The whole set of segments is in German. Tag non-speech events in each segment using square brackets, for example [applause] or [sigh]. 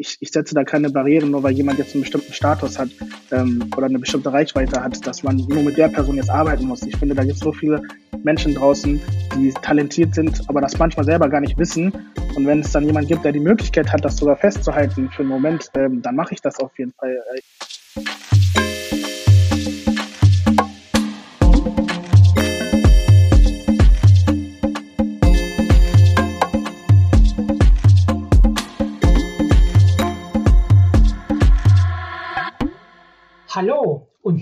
ich, ich setze da keine Barrieren, nur weil jemand jetzt einen bestimmten Status hat ähm, oder eine bestimmte Reichweite hat, dass man nur mit der Person jetzt arbeiten muss. Ich finde, da gibt es so viele Menschen draußen, die talentiert sind, aber das manchmal selber gar nicht wissen. Und wenn es dann jemand gibt, der die Möglichkeit hat, das sogar festzuhalten für einen Moment, ähm, dann mache ich das auf jeden Fall.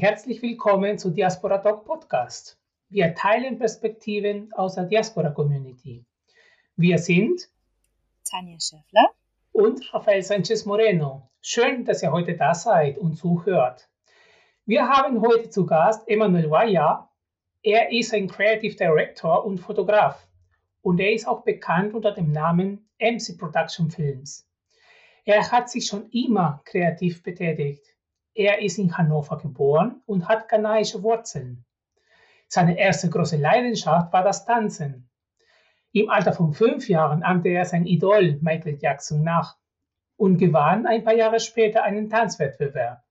Herzlich willkommen zu Diaspora Talk Podcast. Wir teilen Perspektiven aus der Diaspora Community. Wir sind Tanja Schäffler und Rafael Sanchez Moreno. Schön, dass ihr heute da seid und zuhört. Wir haben heute zu Gast Emanuel Waya. Er ist ein Creative Director und Fotograf und er ist auch bekannt unter dem Namen MC Production Films. Er hat sich schon immer kreativ betätigt. Er ist in Hannover geboren und hat ghanaische Wurzeln. Seine erste große Leidenschaft war das Tanzen. Im Alter von fünf Jahren ahmte er sein Idol Michael Jackson nach und gewann ein paar Jahre später einen Tanzwettbewerb.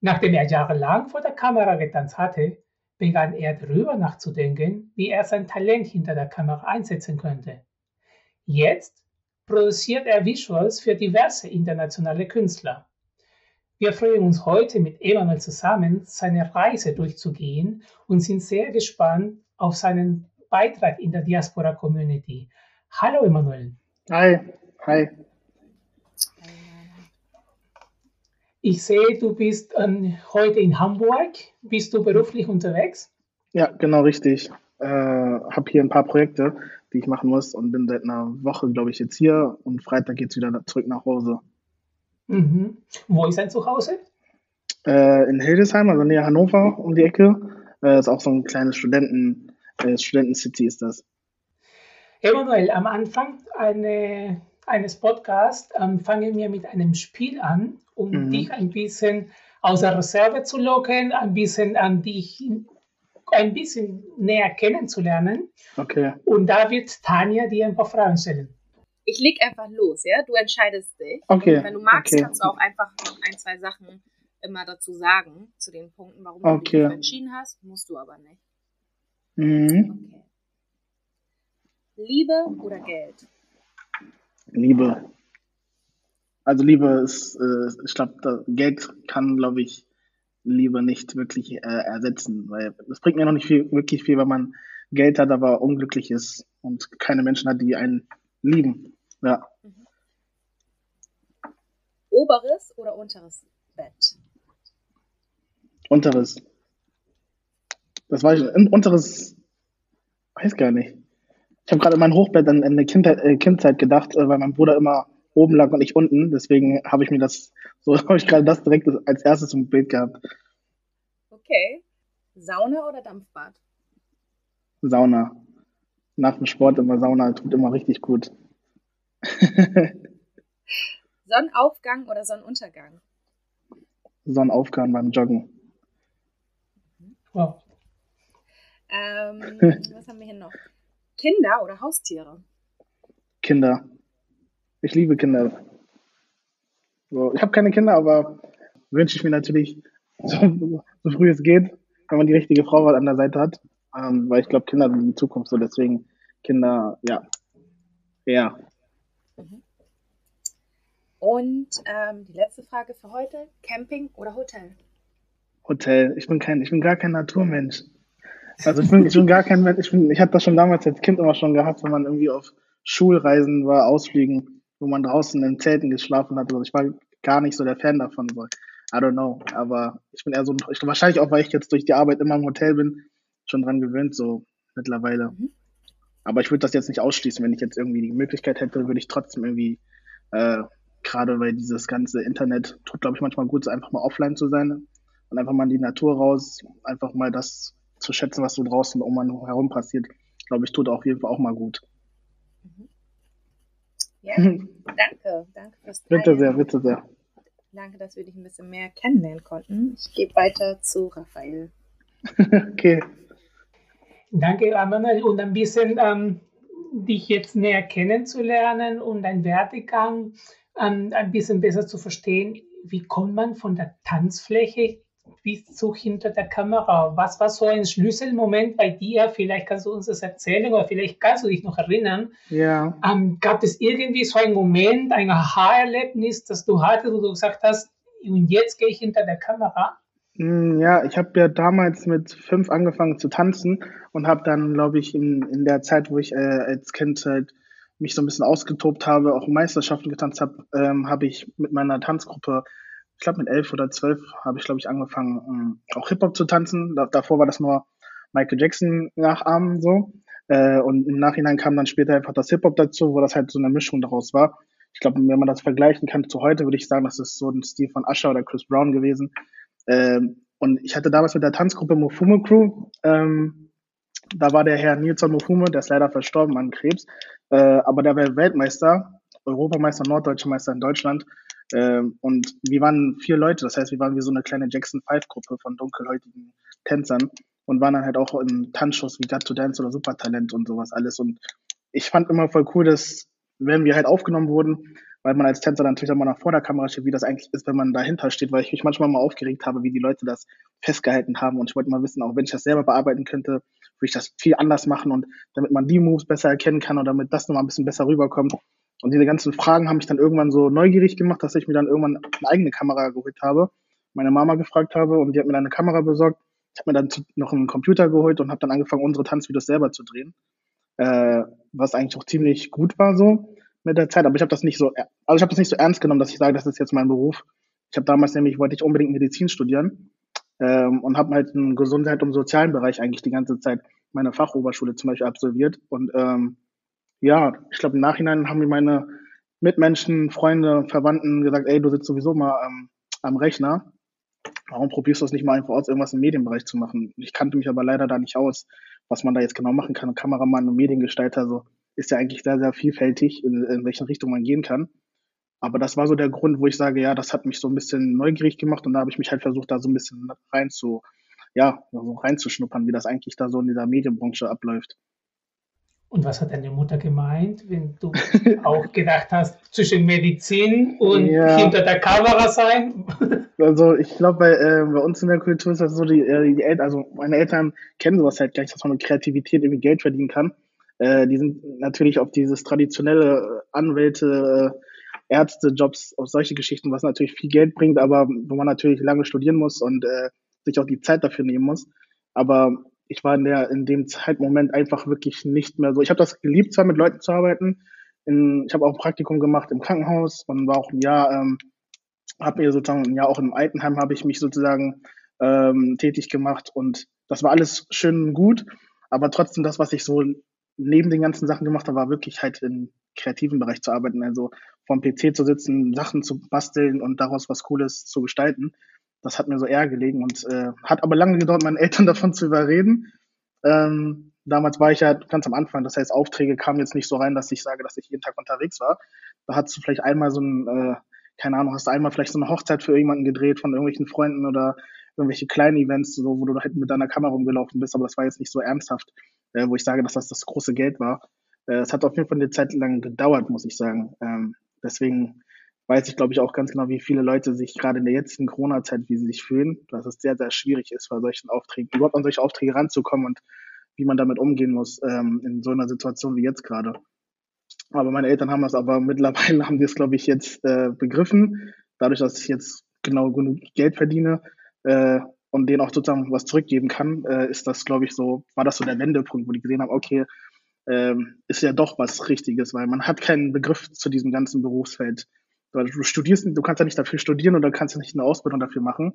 Nachdem er jahrelang vor der Kamera getanzt hatte, begann er darüber nachzudenken, wie er sein Talent hinter der Kamera einsetzen könnte. Jetzt produziert er Visuals für diverse internationale Künstler. Wir freuen uns heute mit Emanuel zusammen, seine Reise durchzugehen und sind sehr gespannt auf seinen Beitrag in der Diaspora Community. Hallo Emanuel. Hi, hi. Ich sehe, du bist ähm, heute in Hamburg. Bist du beruflich unterwegs? Ja, genau richtig. Äh, habe hier ein paar Projekte, die ich machen muss und bin seit einer Woche, glaube ich, jetzt hier und Freitag geht es wieder zurück nach Hause. Mhm. Wo ist dein Zuhause? Äh, in Hildesheim, also näher Hannover um die Ecke. Äh, ist auch so ein kleines Studenten, äh, Studenten-City ist das. Emanuel, am Anfang eine, eines Podcasts ähm, fangen wir mit einem Spiel an um mhm. dich ein bisschen aus der Reserve zu locken, ein bisschen an dich ein bisschen näher kennenzulernen. Okay. Und da wird Tanja dir ein paar Fragen stellen. Ich leg einfach los, ja? Du entscheidest dich. Okay. Und wenn du magst, okay. kannst du auch einfach noch ein, zwei Sachen immer dazu sagen, zu den Punkten, warum okay. du dich entschieden hast. Musst du aber nicht. Mhm. Okay. Liebe oder Geld? Liebe. Also Liebe ist, äh, ich glaube, Geld kann, glaube ich, Liebe nicht wirklich äh, ersetzen, weil es bringt mir noch nicht viel, wirklich viel, wenn man Geld hat, aber unglücklich ist und keine Menschen hat, die einen lieben. Ja. Mhm. Oberes oder unteres Bett? Unteres. Das war ich, unteres, weiß gar nicht. Ich habe gerade in mein Hochbett an, an eine Kindheit, äh, Kindzeit gedacht, äh, weil mein Bruder immer oben lag und ich unten. Deswegen habe ich mir das, [laughs] so habe ich gerade das direkt als erstes im Bild gehabt. Okay. Sauna oder Dampfbad? Sauna. Nach dem Sport immer Sauna, tut immer richtig gut. [laughs] Sonnenaufgang oder Sonnenuntergang? Sonnenaufgang beim Joggen. Wow. Ähm, [laughs] was haben wir hier noch? Kinder oder Haustiere? Kinder. Ich liebe Kinder. So, ich habe keine Kinder, aber wünsche ich mir natürlich [laughs] so, so, früh es geht, wenn man die richtige Frau an der Seite hat. Ähm, weil ich glaube, Kinder sind die Zukunft so. Deswegen Kinder, ja. Ja. Mhm. Und ähm, die letzte Frage für heute: Camping oder Hotel? Hotel. Ich bin kein, ich bin gar kein Naturmensch. Also ich bin, ich bin gar kein Mensch. Ich, bin, ich habe das schon damals als Kind immer schon gehabt, wenn man irgendwie auf Schulreisen war, Ausflügen wo man draußen in Zelten geschlafen hat. Also ich war gar nicht so der Fan davon. So. I don't know. Aber ich bin eher so, ich, wahrscheinlich auch, weil ich jetzt durch die Arbeit immer im Hotel bin, schon dran gewöhnt, so mittlerweile. Mhm. Aber ich würde das jetzt nicht ausschließen. Wenn ich jetzt irgendwie die Möglichkeit hätte, würde ich trotzdem irgendwie, äh, gerade weil dieses ganze Internet tut, glaube ich, manchmal gut, so einfach mal offline zu sein und einfach mal in die Natur raus, einfach mal das zu schätzen, was so draußen um einen herum passiert, glaube ich, tut auf jeden Fall auch mal gut. Ja, danke. [laughs] Danke fürs Teilen. Bitte sehr, bitte sehr. Danke, dass wir dich ein bisschen mehr kennenlernen konnten. Ich gebe weiter zu Raphael. [laughs] okay. Danke, Emanuel. Und ein bisschen ähm, dich jetzt näher kennenzulernen und dein Werdegang. ähm, ein bisschen besser zu verstehen, wie kommt man von der Tanzfläche bis zu hinter der Kamera? Was war so ein Schlüsselmoment bei dir? Vielleicht kannst du uns das erzählen oder vielleicht kannst du dich noch erinnern. Ja. Ähm, gab es irgendwie so einen Moment, ein Aha-Erlebnis, das du hattest, wo du gesagt hast, und jetzt gehe ich hinter der Kamera? Hm, ja, ich habe ja damals mit fünf angefangen zu tanzen und habe dann, glaube ich, in, in der Zeit, wo ich äh, als Kind halt mich so ein bisschen ausgetobt habe, auch Meisterschaften getanzt habe, ähm, habe ich mit meiner Tanzgruppe, ich glaube mit elf oder zwölf, habe ich, glaube ich, angefangen, ähm, auch Hip-Hop zu tanzen. Da, davor war das nur Michael Jackson nachahmen so. Äh, und im Nachhinein kam dann später einfach das Hip-Hop dazu, wo das halt so eine Mischung daraus war. Ich glaube, wenn man das vergleichen kann zu heute, würde ich sagen, das ist so ein Stil von Usher oder Chris Brown gewesen. Ähm, und ich hatte damals mit der Tanzgruppe Mofume Crew, ähm, da war der Herr Nilsson Mofume, der ist leider verstorben an Krebs, äh, aber der war Weltmeister, Europameister, Norddeutscher Meister in Deutschland. Äh, und wir waren vier Leute, das heißt, wir waren wie so eine kleine Jackson Five Gruppe von dunkelhäutigen Tänzern und waren dann halt auch in Tanzshows wie Got to Dance oder Supertalent und sowas alles. Und ich fand immer voll cool, dass wenn wir halt aufgenommen wurden, weil man als Tänzer natürlich auch nach vor der Kamera steht, wie das eigentlich ist, wenn man dahinter steht, weil ich mich manchmal mal aufgeregt habe, wie die Leute das festgehalten haben. Und ich wollte mal wissen, auch wenn ich das selber bearbeiten könnte, würde ich das viel anders machen und damit man die Moves besser erkennen kann und damit das nochmal ein bisschen besser rüberkommt. Und diese ganzen Fragen haben mich dann irgendwann so neugierig gemacht, dass ich mir dann irgendwann eine eigene Kamera geholt habe, meine Mama gefragt habe und die hat mir dann eine Kamera besorgt. Ich habe mir dann noch einen Computer geholt und habe dann angefangen, unsere Tanzvideos selber zu drehen, äh, was eigentlich auch ziemlich gut war so mit der Zeit, aber ich habe das nicht so, also ich habe das nicht so ernst genommen, dass ich sage, das ist jetzt mein Beruf. Ich habe damals nämlich, wollte ich unbedingt Medizin studieren ähm, und habe halt im Gesundheit- und sozialen Bereich eigentlich die ganze Zeit meine Fachoberschule zum Beispiel absolviert. Und ähm, ja, ich glaube, im Nachhinein haben mir meine Mitmenschen, Freunde, Verwandten gesagt, ey, du sitzt sowieso mal ähm, am Rechner. Warum probierst du es nicht mal einfach aus, irgendwas im Medienbereich zu machen? Ich kannte mich aber leider da nicht aus, was man da jetzt genau machen kann. Kameramann und Mediengestalter, so ist ja eigentlich sehr, sehr vielfältig, in, in welche Richtung man gehen kann. Aber das war so der Grund, wo ich sage, ja, das hat mich so ein bisschen neugierig gemacht und da habe ich mich halt versucht, da so ein bisschen rein zu, ja, so reinzuschnuppern, wie das eigentlich da so in dieser Medienbranche abläuft. Und was hat deine Mutter gemeint, wenn du [laughs] auch gedacht hast, zwischen Medizin und ja. hinter der Kamera sein? Also ich glaube, bei, äh, bei uns in der Kultur ist das so, die, äh, die Eltern, also meine Eltern kennen sowas halt gleich, dass man mit Kreativität irgendwie Geld verdienen kann. Äh, die sind natürlich auf dieses traditionelle Anwälte, äh, Ärzte, Jobs, auf solche Geschichten, was natürlich viel Geld bringt, aber wo man natürlich lange studieren muss und äh, sich auch die Zeit dafür nehmen muss. Aber ich war in der in dem Zeitmoment einfach wirklich nicht mehr so. Ich habe das geliebt, zwar mit Leuten zu arbeiten. In, ich habe auch ein Praktikum gemacht im Krankenhaus und war auch ein Jahr, ähm, habe mir sozusagen ein Jahr auch im Altenheim habe ich mich sozusagen ähm, tätig gemacht und das war alles schön und gut, aber trotzdem das, was ich so neben den ganzen Sachen gemacht habe, war wirklich halt im kreativen Bereich zu arbeiten, also vom PC zu sitzen, Sachen zu basteln und daraus was Cooles zu gestalten. Das hat mir so eher gelegen und äh, hat aber lange gedauert, meine [laughs] Eltern davon zu überreden. Ähm, damals war ich ja ganz am Anfang, das heißt, Aufträge kamen jetzt nicht so rein, dass ich sage, dass ich jeden Tag unterwegs war. Da hast du vielleicht einmal so ein, äh, keine Ahnung, hast du einmal vielleicht so eine Hochzeit für irgendjemanden gedreht von irgendwelchen Freunden oder irgendwelche kleinen Events, so, wo du halt mit deiner Kamera rumgelaufen bist, aber das war jetzt nicht so ernsthaft äh, wo ich sage, dass das das große Geld war. Äh, es hat auf jeden Fall eine Zeit lang gedauert, muss ich sagen. Ähm, deswegen weiß ich, glaube ich, auch ganz genau, wie viele Leute sich gerade in der jetzigen Corona-Zeit, wie sie sich fühlen, dass es sehr, sehr schwierig ist, bei solchen Aufträgen, überhaupt an solche Aufträge ranzukommen und wie man damit umgehen muss ähm, in so einer Situation wie jetzt gerade. Aber meine Eltern haben das aber mittlerweile, [laughs] haben die es, glaube ich, jetzt äh, begriffen. Dadurch, dass ich jetzt genau genug Geld verdiene, äh, und denen auch sozusagen was zurückgeben kann, äh, ist das, glaube ich, so, war das so der Wendepunkt, wo die gesehen haben, okay, ähm, ist ja doch was Richtiges, weil man hat keinen Begriff zu diesem ganzen Berufsfeld. Du studierst, du kannst ja nicht dafür studieren oder kannst ja nicht eine Ausbildung dafür machen.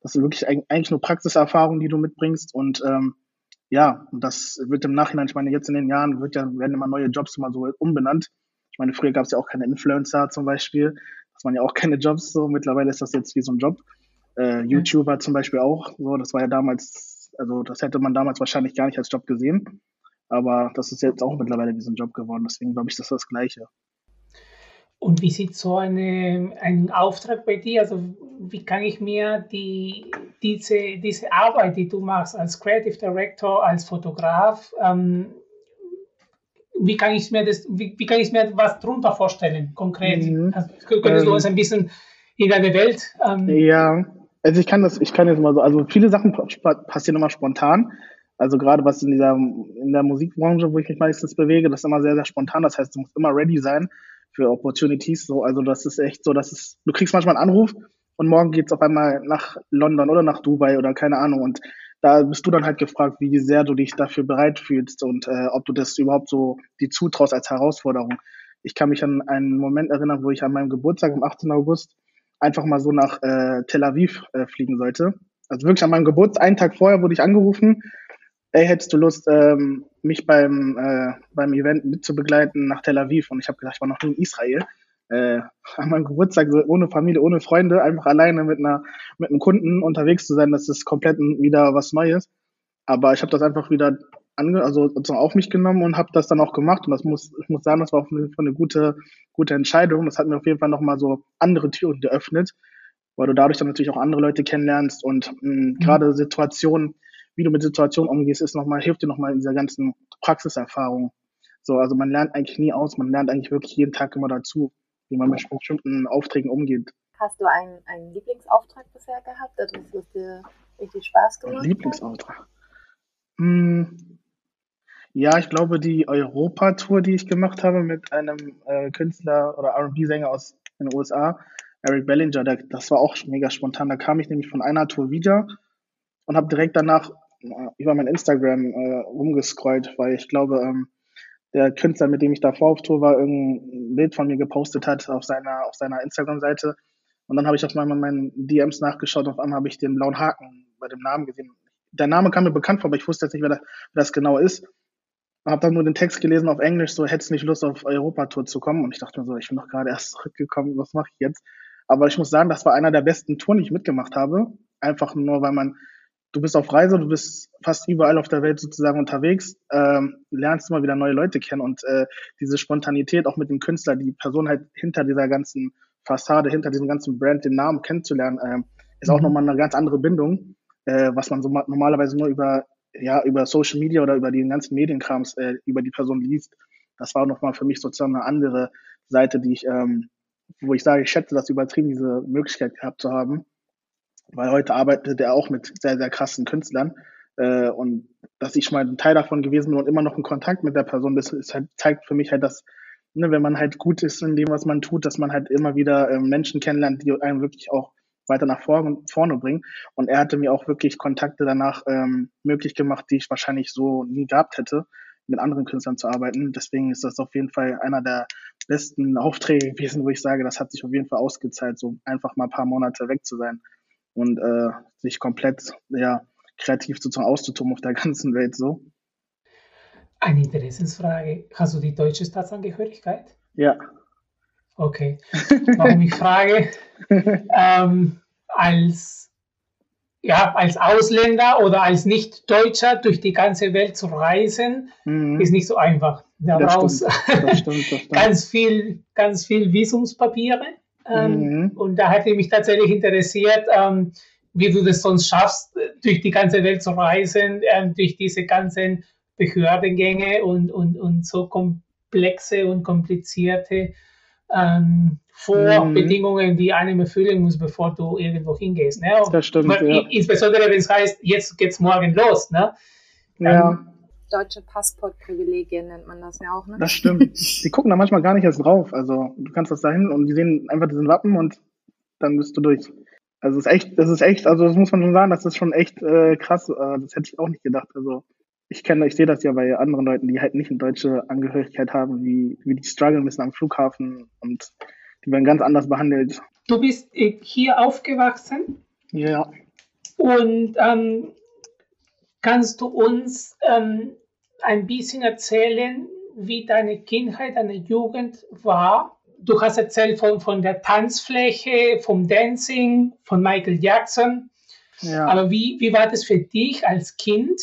Das ist wirklich eigentlich nur Praxiserfahrung, die du mitbringst und ähm, ja, das wird im Nachhinein, ich meine, jetzt in den Jahren wird ja, werden immer neue Jobs immer so umbenannt. Ich meine, früher gab es ja auch keine Influencer zum Beispiel. Das waren ja auch keine Jobs so. Mittlerweile ist das jetzt wie so ein Job. Äh, YouTuber zum Beispiel auch. So, das war ja damals, also das hätte man damals wahrscheinlich gar nicht als Job gesehen. Aber das ist jetzt auch mittlerweile diesen Job geworden. Deswegen glaube ich, das ist das Gleiche. Und wie sieht so eine, ein Auftrag bei dir? Also wie kann ich mir die, diese, diese Arbeit, die du machst als Creative Director, als Fotograf, ähm, wie kann ich mir das, wie, wie kann ich mir was drunter vorstellen, konkret? Mhm. Also, könntest du ähm, uns ein bisschen in deine Welt? Ähm, ja, also ich kann das, ich kann jetzt mal so, also viele Sachen passieren immer spontan. Also gerade was in dieser, in der Musikbranche, wo ich mich meistens bewege, das ist immer sehr, sehr spontan. Das heißt, du musst immer ready sein für Opportunities. So, also das ist echt so, dass es, du kriegst manchmal einen Anruf und morgen geht's auf einmal nach London oder nach Dubai oder keine Ahnung. Und da bist du dann halt gefragt, wie sehr du dich dafür bereit fühlst und äh, ob du das überhaupt so die zutraust als Herausforderung. Ich kann mich an einen Moment erinnern, wo ich an meinem Geburtstag am 18. August einfach mal so nach äh, Tel Aviv äh, fliegen sollte. Also wirklich an meinem Geburtstag, einen Tag vorher wurde ich angerufen, ey, hättest du Lust, ähm, mich beim, äh, beim Event mitzubegleiten nach Tel Aviv? Und ich habe gesagt, ich war noch nie in Israel. Äh, [laughs] an meinem Geburtstag so ohne Familie, ohne Freunde, einfach alleine mit einer mit einem Kunden unterwegs zu sein, das ist komplett wieder was Neues. Aber ich habe das einfach wieder ange also auf mich genommen und habe das dann auch gemacht. Und das muss, ich muss sagen, das war auch eine, eine gute, gute Entscheidung. Das hat mir auf jeden Fall nochmal so andere Türen geöffnet, weil du dadurch dann natürlich auch andere Leute kennenlernst und mh, mhm. gerade Situationen, wie du mit Situationen umgehst, ist noch mal, hilft dir nochmal in dieser ganzen Praxiserfahrung. So, also man lernt eigentlich nie aus, man lernt eigentlich wirklich jeden Tag immer dazu, wie man mit bestimmten Aufträgen umgeht. Hast du einen, einen Lieblingsauftrag bisher gehabt, das dir richtig Spaß gemacht Lieblingsauftrag? Hm, ja, ich glaube, die Europa-Tour, die ich gemacht habe mit einem äh, Künstler oder RB-Sänger aus den USA, Eric Bellinger, der, das war auch mega spontan. Da kam ich nämlich von einer Tour wieder und habe direkt danach über mein Instagram äh, rumgescrollt, weil ich glaube, ähm, der Künstler, mit dem ich davor auf Tour war, irgendein Bild von mir gepostet hat auf seiner, auf seiner Instagram-Seite. Und dann habe ich auf einmal meinen DMs nachgeschaut und auf einmal habe ich den blauen Haken bei dem Namen gesehen. Der Name kam mir bekannt vor, aber ich wusste jetzt nicht, wer das, wer das genau ist. Habe dann nur den Text gelesen auf Englisch, so hättest nicht Lust auf Europatour zu kommen. Und ich dachte mir so, ich bin doch gerade erst zurückgekommen, was mache ich jetzt? Aber ich muss sagen, das war einer der besten Touren, die ich mitgemacht habe. Einfach nur, weil man du bist auf Reise, du bist fast überall auf der Welt sozusagen unterwegs, ähm, lernst immer wieder neue Leute kennen und äh, diese Spontanität auch mit dem Künstler, die Person halt hinter dieser ganzen Fassade, hinter diesem ganzen Brand, den Namen kennenzulernen, äh, ist auch mhm. nochmal eine ganz andere Bindung, äh, was man so normalerweise nur über ja über Social Media oder über die ganzen Medienkrams äh, über die Person liest. Das war nochmal für mich sozusagen eine andere Seite, die ich, ähm, wo ich sage, ich schätze das übertrieben, diese Möglichkeit gehabt zu haben weil heute arbeitet er auch mit sehr, sehr krassen Künstlern. Äh, und dass ich mal ein Teil davon gewesen bin und immer noch in Kontakt mit der Person ist halt, zeigt für mich halt, dass, ne, wenn man halt gut ist in dem, was man tut, dass man halt immer wieder ähm, Menschen kennenlernt, die einem wirklich auch weiter nach vorne, vorne bringen. Und er hatte mir auch wirklich Kontakte danach ähm, möglich gemacht, die ich wahrscheinlich so nie gehabt hätte, mit anderen Künstlern zu arbeiten. Deswegen ist das auf jeden Fall einer der besten Aufträge gewesen, wo ich sage, das hat sich auf jeden Fall ausgezahlt, so einfach mal ein paar Monate weg zu sein und äh, sich komplett ja, kreativ sozusagen auszutoben auf der [laughs] ganzen Welt so. Eine Interessensfrage. Hast du die deutsche Staatsangehörigkeit? Ja. Okay. [laughs] Warum ich frage? ähm, als, ja, als Ausländer oder als Nicht-Deutscher durch die ganze Welt zu reisen, mhm. ist nicht so einfach. Da brauchst [laughs] ganz viel, ganz viel Visumspapiere. Ähm, mhm. Und da hätte mich tatsächlich interessiert, ähm, wie du das sonst schaffst, durch die ganze Welt zu reisen, ähm, durch diese ganzen Behördengänge und, und, und so komplexe und komplizierte ähm, Vorbedingungen, mhm. die einem erfüllen muss, bevor du irgendwo hingehst. Ne? Das stimmt. ja. Insbesondere wenn es heißt, jetzt geht's morgen los. Ne? Dann, ja deutsche Passportprivilegien nennt man das ja auch, ne? Das stimmt. [laughs] die gucken da manchmal gar nicht erst drauf. Also du kannst das da hin und die sehen einfach diesen Wappen und dann bist du durch. Also es ist echt, das ist echt, also das muss man schon sagen, das ist schon echt äh, krass. Äh, das hätte ich auch nicht gedacht. Also ich kenne, ich sehe das ja bei anderen Leuten, die halt nicht eine deutsche Angehörigkeit haben, wie, wie die strugglen müssen am Flughafen und die werden ganz anders behandelt. Du bist hier aufgewachsen? Ja. Und ähm, kannst du uns ähm, ein bisschen erzählen, wie deine Kindheit, deine Jugend war? Du hast erzählt von, von der Tanzfläche, vom Dancing, von Michael Jackson. Ja. Aber wie, wie war das für dich als Kind,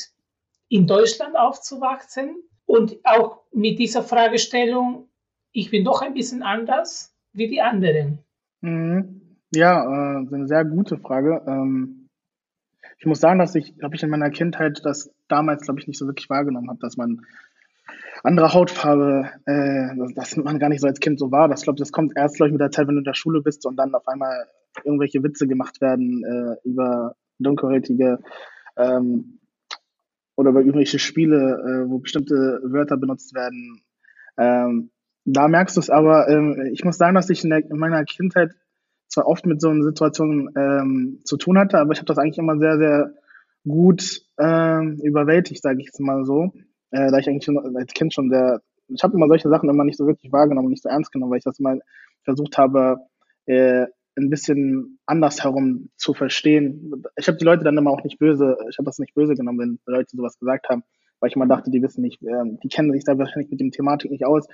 in Deutschland aufzuwachsen? Und auch mit dieser Fragestellung, ich bin doch ein bisschen anders wie die anderen. Mhm. Ja, äh, eine sehr gute Frage. Ähm, ich muss sagen, dass ich, glaube ich, in meiner Kindheit das damals, glaube ich, nicht so wirklich wahrgenommen habe, dass man andere Hautfarbe, äh, das, das man gar nicht so als Kind so war. Das glaube das kommt erst, glaube ich, mit der Zeit, wenn du in der Schule bist und dann auf einmal irgendwelche Witze gemacht werden äh, über dunkelhäutige ähm, oder über irgendwelche Spiele, äh, wo bestimmte Wörter benutzt werden. Ähm, da merkst du es aber, ähm, ich muss sagen, dass ich in, der, in meiner Kindheit zwar oft mit so einer Situation ähm, zu tun hatte, aber ich habe das eigentlich immer sehr, sehr gut ähm, überwältigt, sage ich jetzt mal so äh, da ich eigentlich schon als Kind schon sehr, ich habe immer solche Sachen immer nicht so wirklich wahrgenommen, nicht so ernst genommen, weil ich das mal versucht habe, äh, ein bisschen anders herum zu verstehen. Ich habe die Leute dann immer auch nicht böse, ich habe das nicht böse genommen, wenn Leute sowas gesagt haben, weil ich immer dachte, die wissen nicht, äh, die kennen sich da wahrscheinlich mit dem Thematik nicht aus.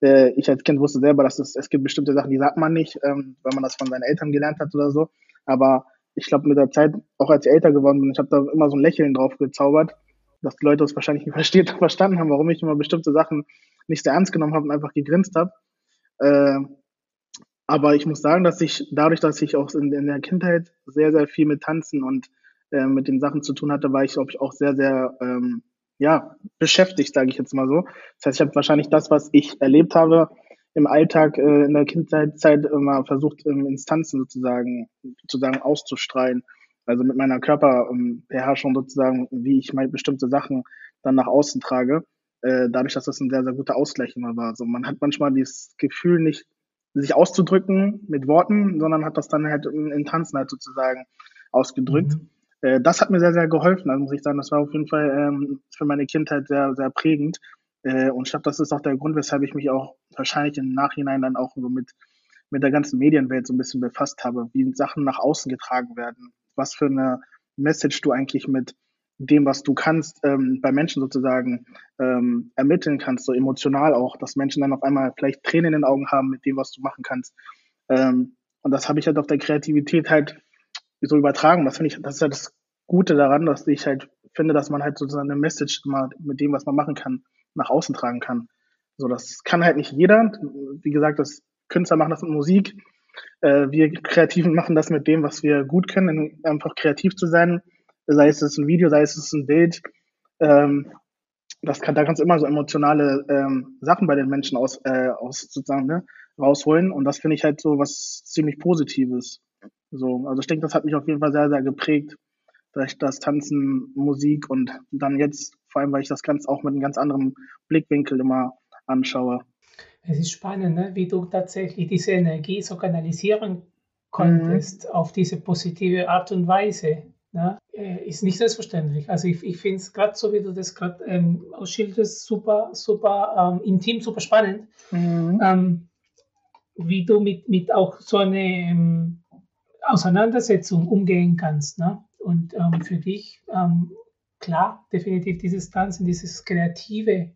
Äh, ich als Kind wusste selber, dass es, es gibt bestimmte Sachen, die sagt man nicht, ähm, weil man das von seinen Eltern gelernt hat oder so. Aber ich glaube, mit der Zeit, auch als ich älter geworden bin, ich habe da immer so ein Lächeln drauf gezaubert dass die Leute es wahrscheinlich nicht [laughs] versteht, verstanden haben, warum ich immer bestimmte Sachen nicht sehr ernst genommen habe und einfach gegrinst habe. Aber ich muss sagen, dass ich dadurch, dass ich auch in, in der Kindheit sehr, sehr viel mit Tanzen und äh, mit den Sachen zu tun hatte, war ich, glaube ich, auch sehr, sehr ähm, ja, beschäftigt, sage ich jetzt mal so. Das heißt, ich habe wahrscheinlich das, was ich erlebt habe, im Alltag äh, in der Kindheitszeit immer versucht, ähm, Instanzen sozusagen, sozusagen auszustrahlen also mit meiner Körperbeherrschung sozusagen, wie ich mal bestimmte Sachen dann nach außen trage, äh, dadurch, dass das ein sehr, sehr guter Ausgleich immer war. Also man hat manchmal dieses Gefühl nicht, sich auszudrücken mit Worten, sondern hat das dann halt in, in Tanzen halt sozusagen ausgedrückt. Mhm. Äh, das hat mir sehr, sehr geholfen. Also muss ich sagen, das war auf jeden Fall ähm, für meine Kindheit sehr, sehr prägend. Äh, und ich glaube, das ist auch der Grund, weshalb ich mich auch wahrscheinlich im Nachhinein dann auch so mit, mit der ganzen Medienwelt so ein bisschen befasst habe, wie Sachen nach außen getragen werden, was für eine Message du eigentlich mit dem, was du kannst, ähm, bei Menschen sozusagen ähm, ermitteln kannst, so emotional auch, dass Menschen dann auf einmal vielleicht Tränen in den Augen haben mit dem, was du machen kannst. Ähm, und das habe ich halt auf der Kreativität halt so übertragen. Das finde ich, das ist ja das Gute daran, dass ich halt finde, dass man halt sozusagen eine Message immer mit dem, was man machen kann, nach außen tragen kann. So, das kann halt nicht jeder. Wie gesagt, das Künstler machen das mit Musik, äh, wir Kreativen machen das mit dem, was wir gut können, einfach kreativ zu sein. Sei es ein Video, sei es ein Bild. Ähm, das kann, da kannst du immer so emotionale ähm, Sachen bei den Menschen aus, äh, aus sozusagen ne, rausholen. Und das finde ich halt so was ziemlich Positives. So, also ich denke, das hat mich auf jeden Fall sehr, sehr geprägt, durch das Tanzen, Musik und dann jetzt, vor allem, weil ich das Ganze auch mit einem ganz anderen Blickwinkel immer anschaue. Es ist spannend, ne? wie du tatsächlich diese Energie so kanalisieren konntest mhm. auf diese positive Art und Weise. Ne? Äh, ist nicht selbstverständlich. Also ich, ich finde es gerade so, wie du das gerade ähm, ausschilderst, super, super ähm, intim, super spannend. Mhm. Ähm, wie du mit, mit auch so einer ähm, Auseinandersetzung umgehen kannst. Ne? Und ähm, für dich, ähm, klar, definitiv dieses Tanzen, dieses kreative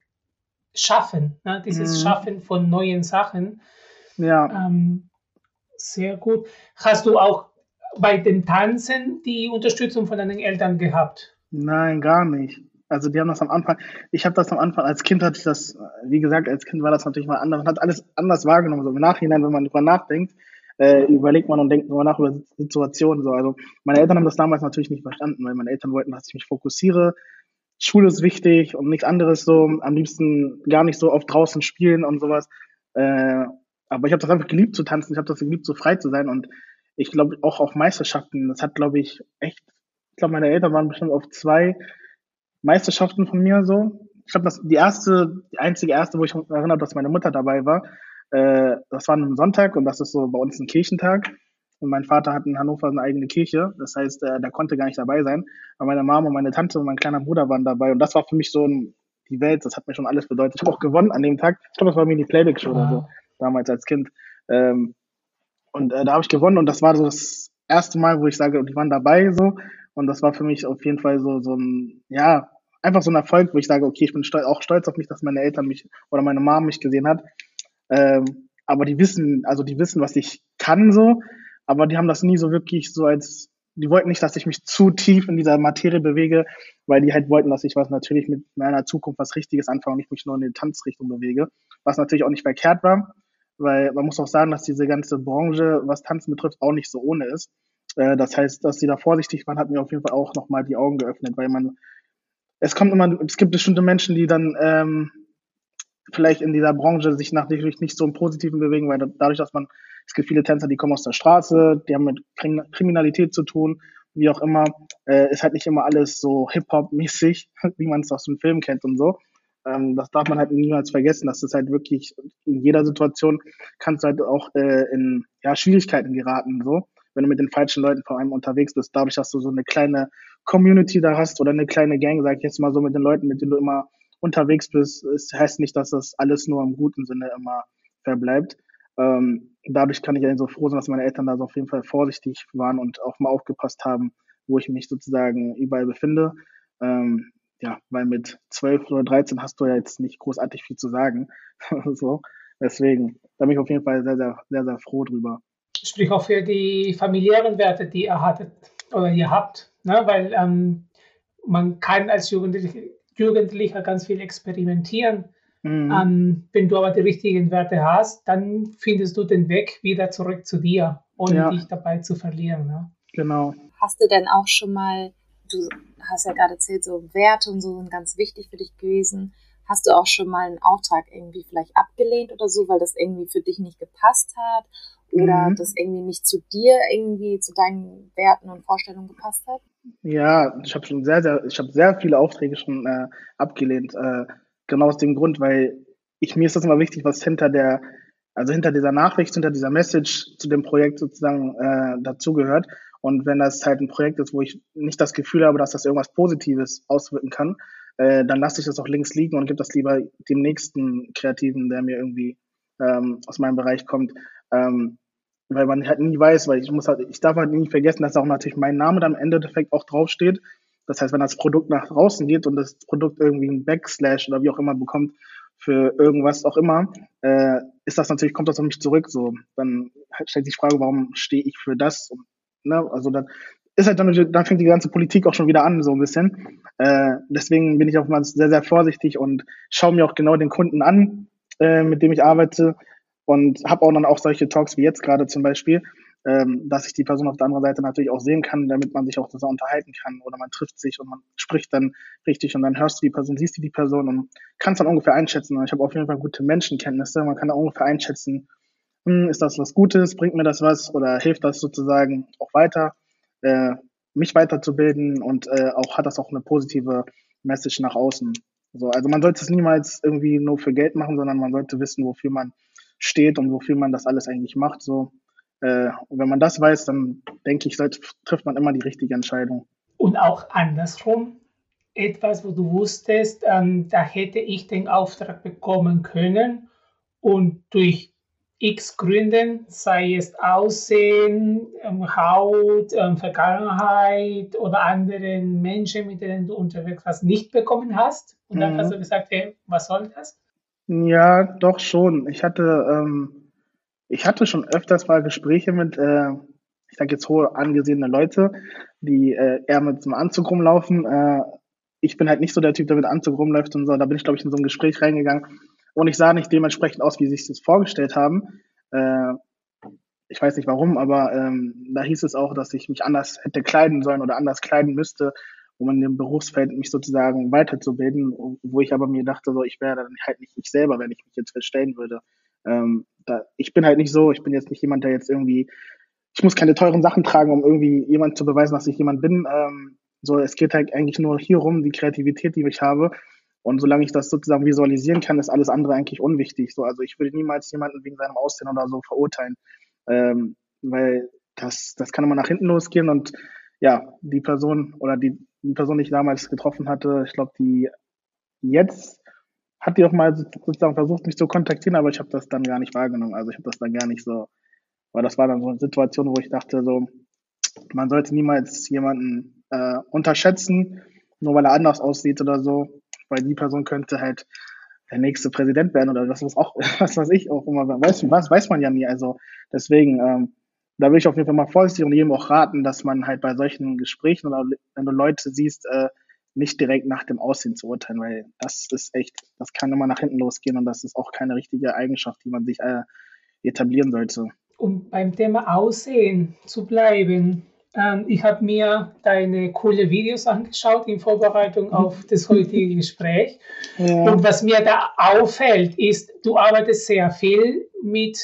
Schaffen, ne? dieses mhm. Schaffen von neuen Sachen. Ja. Ähm, sehr gut. Hast du auch bei dem Tanzen die Unterstützung von deinen Eltern gehabt? Nein, gar nicht. Also die haben das am Anfang, ich habe das am Anfang, als Kind hatte ich das, wie gesagt, als Kind war das natürlich mal anders, man hat alles anders wahrgenommen. So im Nachhinein, wenn man drüber nachdenkt, äh, überlegt man und denkt nur nach über Situationen. So. Also meine Eltern haben das damals natürlich nicht verstanden, weil meine Eltern wollten, dass ich mich fokussiere, Schule ist wichtig und nichts anderes so. Am liebsten gar nicht so oft draußen spielen und sowas. Äh, aber ich habe das einfach geliebt zu tanzen. Ich habe das geliebt, so frei zu sein. Und ich glaube auch auf Meisterschaften. Das hat, glaube ich, echt. Ich glaube, meine Eltern waren bestimmt auf zwei Meisterschaften von mir so. Ich glaube, das die erste, die einzige erste, wo ich mich erinnere, dass meine Mutter dabei war. Äh, das war ein Sonntag und das ist so bei uns ein Kirchentag. Und mein Vater hat in Hannover eine eigene Kirche. Das heißt, äh, der konnte gar nicht dabei sein. Aber meine Mama und meine Tante und mein kleiner Bruder waren dabei. Und das war für mich so ein, die Welt. Das hat mir schon alles bedeutet. Ich habe auch gewonnen an dem Tag. Ich glaube, das war mir die Playback-Show oder so. Damals als Kind. Ähm, und äh, da habe ich gewonnen. Und das war so das erste Mal, wo ich sage, die waren dabei so. Und das war für mich auf jeden Fall so, so ein, ja, einfach so ein Erfolg, wo ich sage, okay, ich bin stolz, auch stolz auf mich, dass meine Eltern mich oder meine Mom mich gesehen hat. Ähm, aber die wissen, also die wissen, was ich kann so aber die haben das nie so wirklich so als, die wollten nicht, dass ich mich zu tief in dieser Materie bewege, weil die halt wollten, dass ich was natürlich mit meiner Zukunft was Richtiges anfange und nicht mich nur in die Tanzrichtung bewege, was natürlich auch nicht verkehrt war, weil man muss auch sagen, dass diese ganze Branche, was Tanzen betrifft, auch nicht so ohne ist. Äh, das heißt, dass sie da vorsichtig waren, hat mir auf jeden Fall auch nochmal die Augen geöffnet, weil man, es kommt immer, es gibt bestimmte Menschen, die dann ähm, vielleicht in dieser Branche sich natürlich nicht so im Positiven bewegen, weil dadurch, dass man, es gibt viele Tänzer, die kommen aus der Straße, die haben mit Kriminalität zu tun, wie auch immer, äh, ist halt nicht immer alles so Hip-Hop-mäßig, [laughs] wie man es aus dem Film kennt und so. Ähm, das darf man halt niemals vergessen, dass das halt wirklich in jeder Situation kannst du halt auch äh, in ja, Schwierigkeiten geraten, so, wenn du mit den falschen Leuten vor allem unterwegs bist, dadurch, dass du so eine kleine Community da hast oder eine kleine Gang, sag ich jetzt mal so, mit den Leuten, mit denen du immer unterwegs bist, es heißt nicht, dass das alles nur im guten Sinne immer verbleibt. Ähm, dadurch kann ich ja so froh sein, dass meine Eltern da so auf jeden Fall vorsichtig waren und auch mal aufgepasst haben, wo ich mich sozusagen überall befinde. Ähm, ja, weil mit 12 oder 13 hast du ja jetzt nicht großartig viel zu sagen. [laughs] so. Deswegen, da bin ich auf jeden Fall sehr, sehr, sehr, sehr froh drüber. Sprich auch für die familiären Werte, die ihr hattet oder ihr habt, ne? weil ähm, man kann als Jugendliche, Jugendlicher ganz viel experimentieren. Mhm. Ähm, wenn du aber die richtigen Werte hast, dann findest du den Weg wieder zurück zu dir, ohne ja. dich dabei zu verlieren. Ne? Genau. Hast du denn auch schon mal, du hast ja gerade erzählt, so Werte und so sind ganz wichtig für dich gewesen. Hast du auch schon mal einen Auftrag irgendwie vielleicht abgelehnt oder so, weil das irgendwie für dich nicht gepasst hat oder mhm. das irgendwie nicht zu dir irgendwie, zu deinen Werten und Vorstellungen gepasst hat? Ja, ich habe schon sehr, sehr, ich habe sehr viele Aufträge schon äh, abgelehnt. Äh, genau aus dem Grund, weil ich mir ist das immer wichtig, was hinter der, also hinter dieser Nachricht, hinter dieser Message zu dem Projekt sozusagen äh, dazugehört. Und wenn das halt ein Projekt ist, wo ich nicht das Gefühl habe, dass das irgendwas Positives auswirken kann, äh, dann lasse ich das auch links liegen und gebe das lieber dem nächsten Kreativen, der mir irgendwie ähm, aus meinem Bereich kommt. Ähm, weil man halt nie weiß, weil ich muss halt, ich darf halt nie vergessen, dass auch natürlich mein Name dann im Endeffekt auch draufsteht. Das heißt, wenn das Produkt nach draußen geht und das Produkt irgendwie einen Backslash oder wie auch immer bekommt für irgendwas auch immer, äh, ist das natürlich, kommt das auf mich zurück. So, dann stellt sich die Frage, warum stehe ich für das? Und, ne, also dann ist halt dann, dann fängt die ganze Politik auch schon wieder an, so ein bisschen. Äh, deswegen bin ich auch mal sehr, sehr vorsichtig und schaue mir auch genau den Kunden an, äh, mit dem ich arbeite und habe auch dann auch solche Talks wie jetzt gerade zum Beispiel, ähm, dass ich die Person auf der anderen Seite natürlich auch sehen kann, damit man sich auch das unterhalten kann oder man trifft sich und man spricht dann richtig und dann hörst du die Person, siehst du die Person und kannst dann ungefähr einschätzen. Ich habe auf jeden Fall gute Menschenkenntnisse, man kann da ungefähr einschätzen, hm, ist das was Gutes, bringt mir das was oder hilft das sozusagen auch weiter, äh, mich weiterzubilden und äh, auch hat das auch eine positive Message nach außen. So, also man sollte es niemals irgendwie nur für Geld machen, sondern man sollte wissen, wofür man steht und wofür man das alles eigentlich macht. So, äh, und wenn man das weiß, dann denke ich, trifft man immer die richtige Entscheidung. Und auch andersrum, etwas, wo du wusstest, ähm, da hätte ich den Auftrag bekommen können und durch x Gründen, sei es Aussehen, ähm, Haut, ähm, Vergangenheit oder anderen Menschen, mit denen du unterwegs warst, nicht bekommen hast. Und dann mhm. hast du gesagt, hey, was soll das? Ja, doch schon. Ich hatte, ähm, ich hatte schon öfters mal Gespräche mit, äh, ich sage jetzt hohe angesehene Leute, die äh, eher mit so einem Anzug rumlaufen. Äh, ich bin halt nicht so der Typ, der mit Anzug rumläuft und so. Da bin ich, glaube ich, in so ein Gespräch reingegangen und ich sah nicht dementsprechend aus, wie sie sich das vorgestellt haben. Äh, ich weiß nicht warum, aber ähm, da hieß es auch, dass ich mich anders hätte kleiden sollen oder anders kleiden müsste, um in dem Berufsfeld mich sozusagen weiterzubilden, wo ich aber mir dachte, so ich wäre dann halt nicht ich selber, wenn ich mich jetzt verstellen würde. Ähm, da, ich bin halt nicht so, ich bin jetzt nicht jemand, der jetzt irgendwie, ich muss keine teuren Sachen tragen, um irgendwie jemand zu beweisen, dass ich jemand bin. Ähm, so, es geht halt eigentlich nur hier rum, die Kreativität, die ich habe. Und solange ich das sozusagen visualisieren kann, ist alles andere eigentlich unwichtig. So, also ich würde niemals jemanden wegen seinem Aussehen oder so verurteilen, ähm, weil das, das kann immer nach hinten losgehen und ja, die Person oder die, die Person, die ich damals getroffen hatte, ich glaube, die jetzt hat die auch mal sozusagen versucht, mich zu kontaktieren, aber ich habe das dann gar nicht wahrgenommen. Also ich habe das dann gar nicht so, weil das war dann so eine Situation, wo ich dachte, so, man sollte niemals jemanden äh, unterschätzen, nur weil er anders aussieht oder so, weil die Person könnte halt der nächste Präsident werden oder was was auch, [laughs] was weiß ich auch immer, weiß, was weiß man ja nie. Also deswegen, ähm, da will ich auf jeden Fall mal vorsichtig und jedem auch raten, dass man halt bei solchen Gesprächen oder wenn du Leute siehst, äh, nicht direkt nach dem Aussehen zu urteilen, weil das ist echt, das kann immer nach hinten losgehen und das ist auch keine richtige Eigenschaft, die man sich äh, etablieren sollte. Um beim Thema Aussehen zu bleiben, Ähm, ich habe mir deine coole Videos angeschaut in Vorbereitung auf das heutige [laughs] Gespräch. Ja. Und was mir da auffällt, ist, du arbeitest sehr viel mit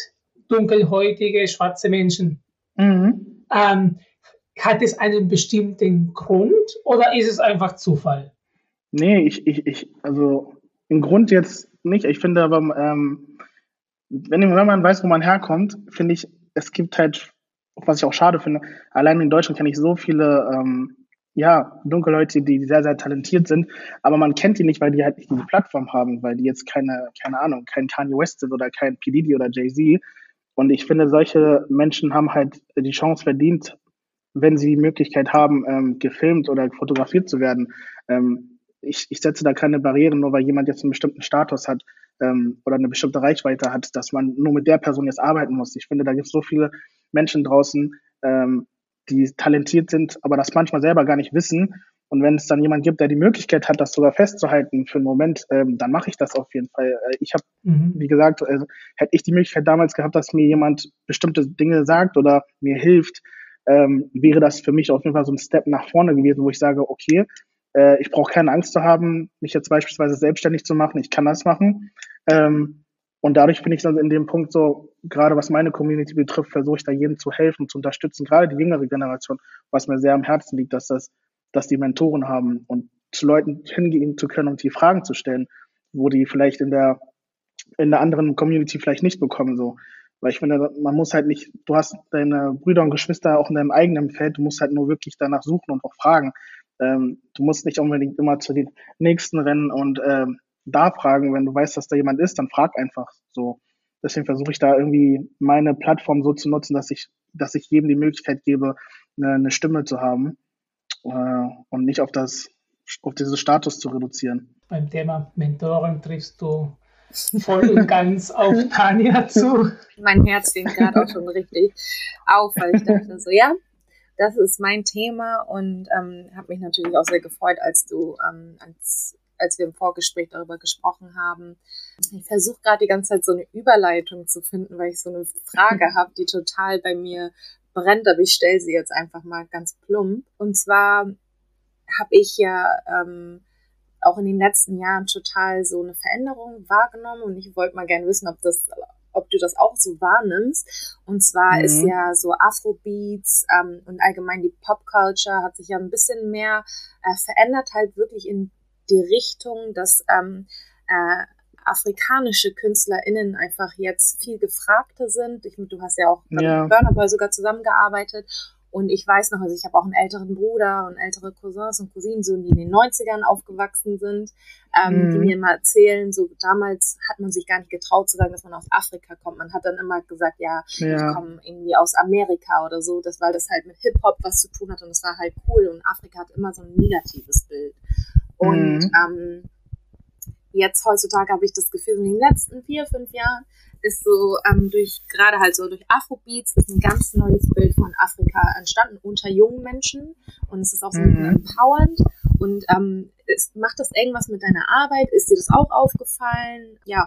dunkelhäutige schwarze Menschen. Mhm. Ähm, hat es einen bestimmten Grund oder ist es einfach Zufall? Nee, ich, ich, ich also im Grund jetzt nicht. Ich finde aber, ähm, wenn, wenn man weiß, wo man herkommt, finde ich, es gibt halt, was ich auch schade finde, allein in Deutschland kenne ich so viele, ähm, ja, Dunkelleute, die sehr, sehr talentiert sind, aber man kennt die nicht, weil die halt nicht diese Plattform haben, weil die jetzt keine, keine Ahnung, kein Kanye West sind oder kein P. Diddy oder Jay-Z. Und ich finde, solche Menschen haben halt die Chance verdient, wenn sie die Möglichkeit haben, ähm, gefilmt oder fotografiert zu werden. Ähm, ich, ich setze da keine Barrieren, nur weil jemand jetzt einen bestimmten Status hat ähm, oder eine bestimmte Reichweite hat, dass man nur mit der Person jetzt arbeiten muss. Ich finde, da gibt es so viele Menschen draußen, ähm, die talentiert sind, aber das manchmal selber gar nicht wissen. Und wenn es dann jemand gibt, der die Möglichkeit hat, das sogar festzuhalten für einen Moment, ähm, dann mache ich das auf jeden Fall. Äh, ich habe, mhm. wie gesagt, also, hätte ich die Möglichkeit damals gehabt, dass mir jemand bestimmte Dinge sagt oder mir hilft, ähm, wäre das für mich auf jeden Fall so ein Step nach vorne gewesen, wo ich sage, okay, äh, ich brauche keine Angst zu haben, mich jetzt beispielsweise selbstständig zu machen. Ich kann das machen. Ähm, und dadurch bin ich dann in dem Punkt so, gerade was meine Community betrifft, versuche ich da jedem zu helfen, zu unterstützen, gerade die jüngere Generation, was mir sehr am Herzen liegt, dass das, dass die Mentoren haben und zu Leuten hingehen zu können und die Fragen zu stellen, wo die vielleicht in der in der anderen Community vielleicht nicht bekommen so. Weil ich finde, man muss halt nicht, du hast deine Brüder und Geschwister auch in deinem eigenen Feld, du musst halt nur wirklich danach suchen und auch fragen. Ähm, du musst nicht unbedingt immer zu den Nächsten rennen und ähm, da fragen, wenn du weißt, dass da jemand ist, dann frag einfach so. Deswegen versuche ich da irgendwie meine Plattform so zu nutzen, dass ich, dass ich jedem die Möglichkeit gebe, eine, eine Stimme zu haben äh, und nicht auf das, auf diesen Status zu reduzieren. Beim Thema Mentoren triffst du [laughs] voll und ganz auf Tanja zu. Mein Herz ging gerade auch schon richtig auf, weil ich dachte so, ja, das ist mein Thema und ähm, habe mich natürlich auch sehr gefreut, als du, ähm, als, als wir im Vorgespräch darüber gesprochen haben. Ich versuche gerade die ganze Zeit so eine Überleitung zu finden, weil ich so eine Frage [laughs] habe, die total bei mir brennt, aber ich stelle sie jetzt einfach mal ganz plump. Und zwar habe ich ja ähm, auch in den letzten Jahren total so eine Veränderung wahrgenommen und ich wollte mal gerne wissen, ob das ob du das auch so wahrnimmst. Und zwar mhm. ist ja so Afrobeats ähm, und allgemein die Popculture hat sich ja ein bisschen mehr äh, verändert, halt wirklich in die Richtung, dass ähm, äh, afrikanische KünstlerInnen einfach jetzt viel gefragter sind. Ich, du hast ja auch ja. mit Burner Boy sogar zusammengearbeitet und ich weiß noch, also ich habe auch einen älteren Bruder und ältere Cousins und Cousinen, so die in den 90ern aufgewachsen sind, ähm, mhm. die mir immer erzählen, so damals hat man sich gar nicht getraut zu sagen, dass man aus Afrika kommt. Man hat dann immer gesagt, ja, ja. ich komme irgendwie aus Amerika oder so, das, weil das halt mit Hip-Hop was zu tun hat und das war halt cool und Afrika hat immer so ein negatives Bild. Und mhm. ähm, jetzt heutzutage habe ich das Gefühl, in den letzten vier, fünf Jahren ist so ähm, durch, gerade halt so durch Afrobeats ist ein ganz neues Bild von Afrika entstanden unter jungen Menschen und es ist auch so mhm. empowernd und ähm, ist, macht das irgendwas mit deiner Arbeit? Ist dir das auch aufgefallen? Ja,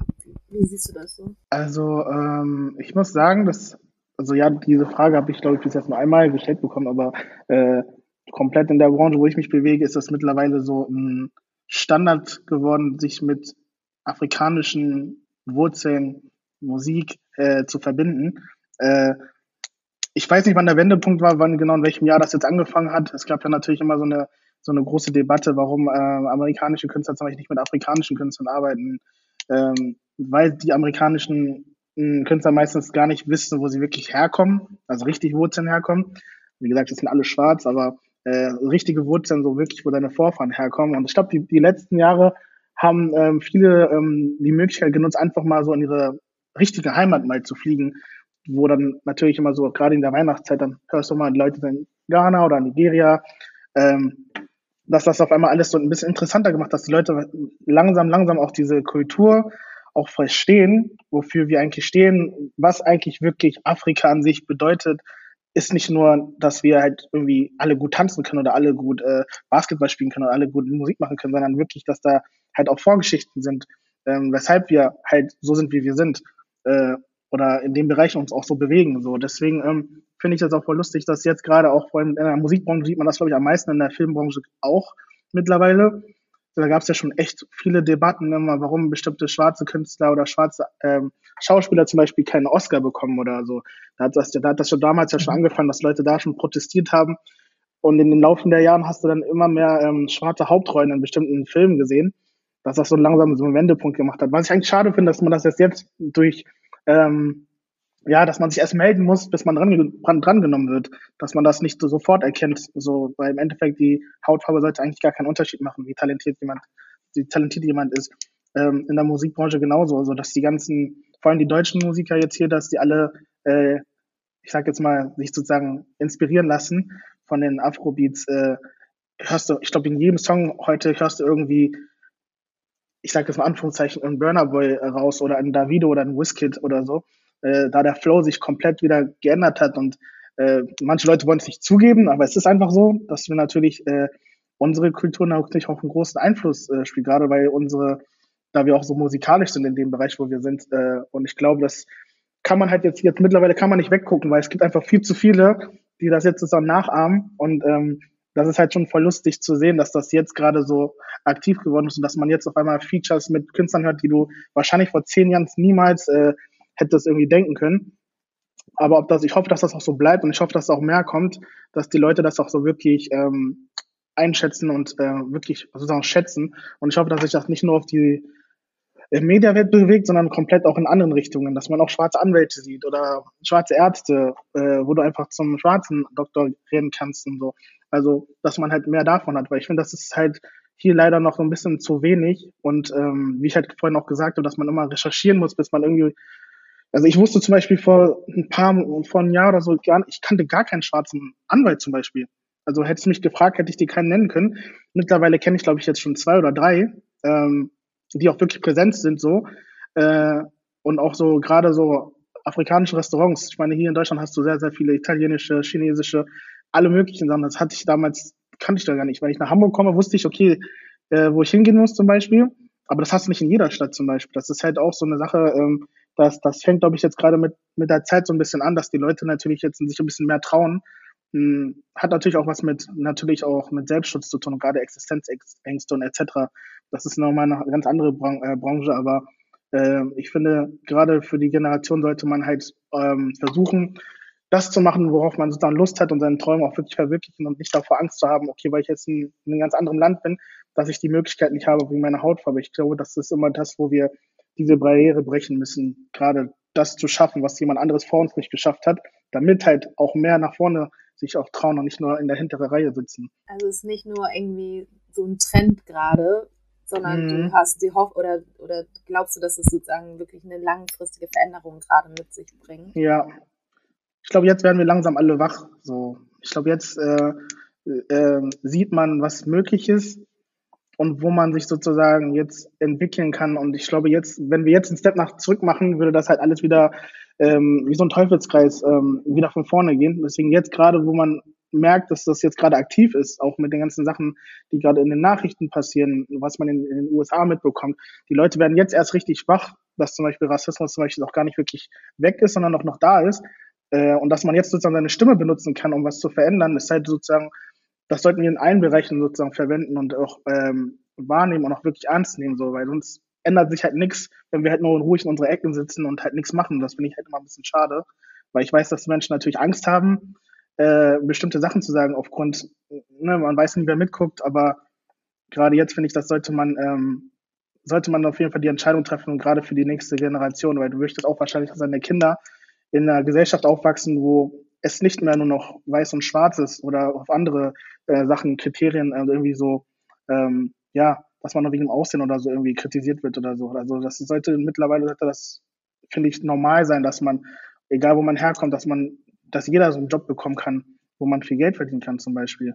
wie siehst du das so? Also ähm, ich muss sagen, dass, also ja, diese Frage habe ich glaube ich bis jetzt nur einmal gestellt bekommen, aber äh, komplett in der Branche, wo ich mich bewege, ist das mittlerweile so ein Standard geworden, sich mit afrikanischen Wurzeln Musik äh, zu verbinden. Äh, ich weiß nicht, wann der Wendepunkt war, wann genau in welchem Jahr das jetzt angefangen hat. Es gab ja natürlich immer so eine so eine große Debatte, warum äh, amerikanische Künstler zum Beispiel nicht mit afrikanischen Künstlern arbeiten, ähm, weil die amerikanischen äh, Künstler meistens gar nicht wissen, wo sie wirklich herkommen, also richtig Wurzeln herkommen. Wie gesagt, das sind alle schwarz, aber äh, richtige Wurzeln, so wirklich, wo deine Vorfahren herkommen. Und ich glaube, die, die letzten Jahre haben ähm, viele ähm, die Möglichkeit genutzt, einfach mal so in ihre richtige Heimat mal zu fliegen, wo dann natürlich immer so, gerade in der Weihnachtszeit, dann hörst du mal Leute in Ghana oder Nigeria, ähm, dass das auf einmal alles so ein bisschen interessanter gemacht, dass die Leute langsam, langsam auch diese Kultur auch verstehen, wofür wir eigentlich stehen, was eigentlich wirklich Afrika an sich bedeutet, ist nicht nur, dass wir halt irgendwie alle gut tanzen können oder alle gut äh, Basketball spielen können oder alle gut Musik machen können, sondern wirklich, dass da halt auch Vorgeschichten sind, ähm, weshalb wir halt so sind, wie wir sind äh, oder in dem Bereich uns auch so bewegen. So deswegen ähm, finde ich das auch voll lustig, dass jetzt gerade auch vor allem in der Musikbranche sieht man das, glaube ich, am meisten in der Filmbranche auch mittlerweile. Da gab es ja schon echt viele Debatten immer, warum bestimmte schwarze Künstler oder schwarze ähm, Schauspieler zum Beispiel keinen Oscar bekommen oder so. Da hat das, da hat das schon damals ja schon mhm. angefangen, dass Leute da schon protestiert haben. Und in den Laufe der Jahren hast du dann immer mehr ähm, schwarze Hauptrollen in bestimmten Filmen gesehen, dass das so langsam so einen Wendepunkt gemacht hat. Was ich eigentlich schade finde, dass man das erst jetzt durch ähm, ja, dass man sich erst melden muss, bis man dran, dran, genommen wird, dass man das nicht so sofort erkennt, so, weil im Endeffekt die Hautfarbe sollte eigentlich gar keinen Unterschied machen, wie talentiert jemand, wie talentiert jemand ist. Ähm, in der Musikbranche genauso, also dass die ganzen, vor allem die deutschen Musiker jetzt hier, dass die alle, äh, ich sag jetzt mal, sich sozusagen inspirieren lassen von den Afrobeats, äh, hörst du, ich glaube, in jedem Song heute hörst du irgendwie, ich sag jetzt mal Anführungszeichen, einen Burner Boy raus oder einen Davido oder einen Wizkid oder so äh, da der Flow sich komplett wieder geändert hat und äh, manche Leute wollen es nicht zugeben, aber es ist einfach so, dass wir natürlich äh, unsere Kultur natürlich auch einen großen Einfluss äh, spielt, gerade weil unsere, da wir auch so musikalisch sind in dem Bereich, wo wir sind. Äh, und ich glaube, das kann man halt jetzt, jetzt mittlerweile kann man nicht weggucken, weil es gibt einfach viel zu viele, die das jetzt so nachahmen. Und ähm, das ist halt schon voll lustig zu sehen, dass das jetzt gerade so aktiv geworden ist und dass man jetzt auf einmal Features mit Künstlern hört, die du wahrscheinlich vor zehn Jahren niemals äh, hätte das irgendwie denken können. Aber ob das, ich hoffe, dass das auch so bleibt und ich hoffe, dass auch mehr kommt, dass die Leute das auch so wirklich ähm, einschätzen und äh, wirklich sozusagen schätzen. Und ich hoffe, dass sich das nicht nur auf die äh, Mediawelt bewegt, sondern komplett auch in anderen Richtungen, dass man auch schwarze Anwälte sieht oder schwarze Ärzte, äh, wo du einfach zum schwarzen Doktor reden kannst und so. Also, dass man halt mehr davon hat, weil ich finde, das ist halt hier leider noch so ein bisschen zu wenig. Und ähm, wie ich halt vorhin auch gesagt habe, dass man immer recherchieren muss, bis man irgendwie also ich wusste zum Beispiel vor ein paar, vor einem Jahr oder so, gar, ich kannte gar keinen schwarzen Anwalt zum Beispiel. Also hättest du mich gefragt, hätte ich dir keinen nennen können. Mittlerweile kenne ich, glaube ich, jetzt schon zwei oder drei, ähm, die auch wirklich präsent sind so. Äh, und auch so gerade so afrikanische Restaurants. Ich meine, hier in Deutschland hast du sehr, sehr viele italienische, chinesische, alle möglichen Sachen. Das hatte ich damals, kannte ich da gar nicht. Wenn ich nach Hamburg komme, wusste ich, okay, äh, wo ich hingehen muss zum Beispiel. Aber das hast du nicht in jeder Stadt zum Beispiel. Das ist halt auch so eine Sache, ähm, das, das fängt, glaube ich, jetzt gerade mit, mit der Zeit so ein bisschen an, dass die Leute natürlich jetzt sich ein bisschen mehr trauen. Hm, hat natürlich auch was mit, natürlich auch mit Selbstschutz zu tun, gerade Existenzängste und etc. Das ist nochmal eine ganz andere Bran äh, Branche, aber äh, ich finde, gerade für die Generation sollte man halt ähm, versuchen, das zu machen, worauf man sozusagen Lust hat und seinen Träumen auch wirklich verwirklichen und nicht davor Angst zu haben, okay, weil ich jetzt in, in einem ganz anderen Land bin, dass ich die Möglichkeit nicht habe wegen meiner Hautfarbe. Ich glaube, das ist immer das, wo wir diese Barriere brechen müssen, gerade das zu schaffen, was jemand anderes vor uns nicht geschafft hat, damit halt auch mehr nach vorne sich auch trauen und nicht nur in der hinteren Reihe sitzen. Also es ist nicht nur irgendwie so ein Trend gerade, sondern mhm. du hast die Hoff oder oder glaubst du, dass es sozusagen wirklich eine langfristige Veränderung gerade mit sich bringt? Ja, ich glaube, jetzt werden wir langsam alle wach. So, ich glaube, jetzt äh, äh, sieht man, was möglich ist und wo man sich sozusagen jetzt entwickeln kann. Und ich glaube, jetzt, wenn wir jetzt einen Step nach zurück machen, würde das halt alles wieder ähm, wie so ein Teufelskreis ähm, wieder von vorne gehen. Deswegen jetzt gerade, wo man merkt, dass das jetzt gerade aktiv ist, auch mit den ganzen Sachen, die gerade in den Nachrichten passieren, was man in, in, den USA mitbekommt. Die Leute werden jetzt erst richtig wach, dass zum Beispiel Rassismus zum Beispiel auch gar nicht wirklich weg ist, sondern auch noch da ist. Äh, und dass man jetzt sozusagen seine Stimme benutzen kann, um was zu verändern, ist halt sozusagen das sollten wir in allen Bereichen sozusagen verwenden und auch ähm, wahrnehmen und auch wirklich ernst nehmen, so, weil sonst ändert sich halt nichts, wenn wir halt nur ruhig in unsere Ecken sitzen und halt nichts machen. Das finde ich halt immer ein bisschen schade, weil ich weiß, dass Menschen natürlich Angst haben, äh, bestimmte Sachen zu sagen aufgrund, ne, man weiß nicht, wer mitguckt, aber gerade jetzt finde ich, das sollte man, ähm, sollte man auf jeden Fall die Entscheidung treffen und gerade für die nächste Generation, weil du möchtest auch wahrscheinlich, dass deine Kinder in einer Gesellschaft aufwachsen, wo es nicht mehr nur noch weiß und schwarz ist oder auf andere äh, Sachen, Kriterien also irgendwie so, ähm, ja, dass man noch wegen dem Aussehen oder so irgendwie kritisiert wird oder so. Also das sollte mittlerweile sollte das, finde ich, normal sein, dass man, egal wo man herkommt, dass man, dass jeder so einen Job bekommen kann, wo man viel Geld verdienen kann zum Beispiel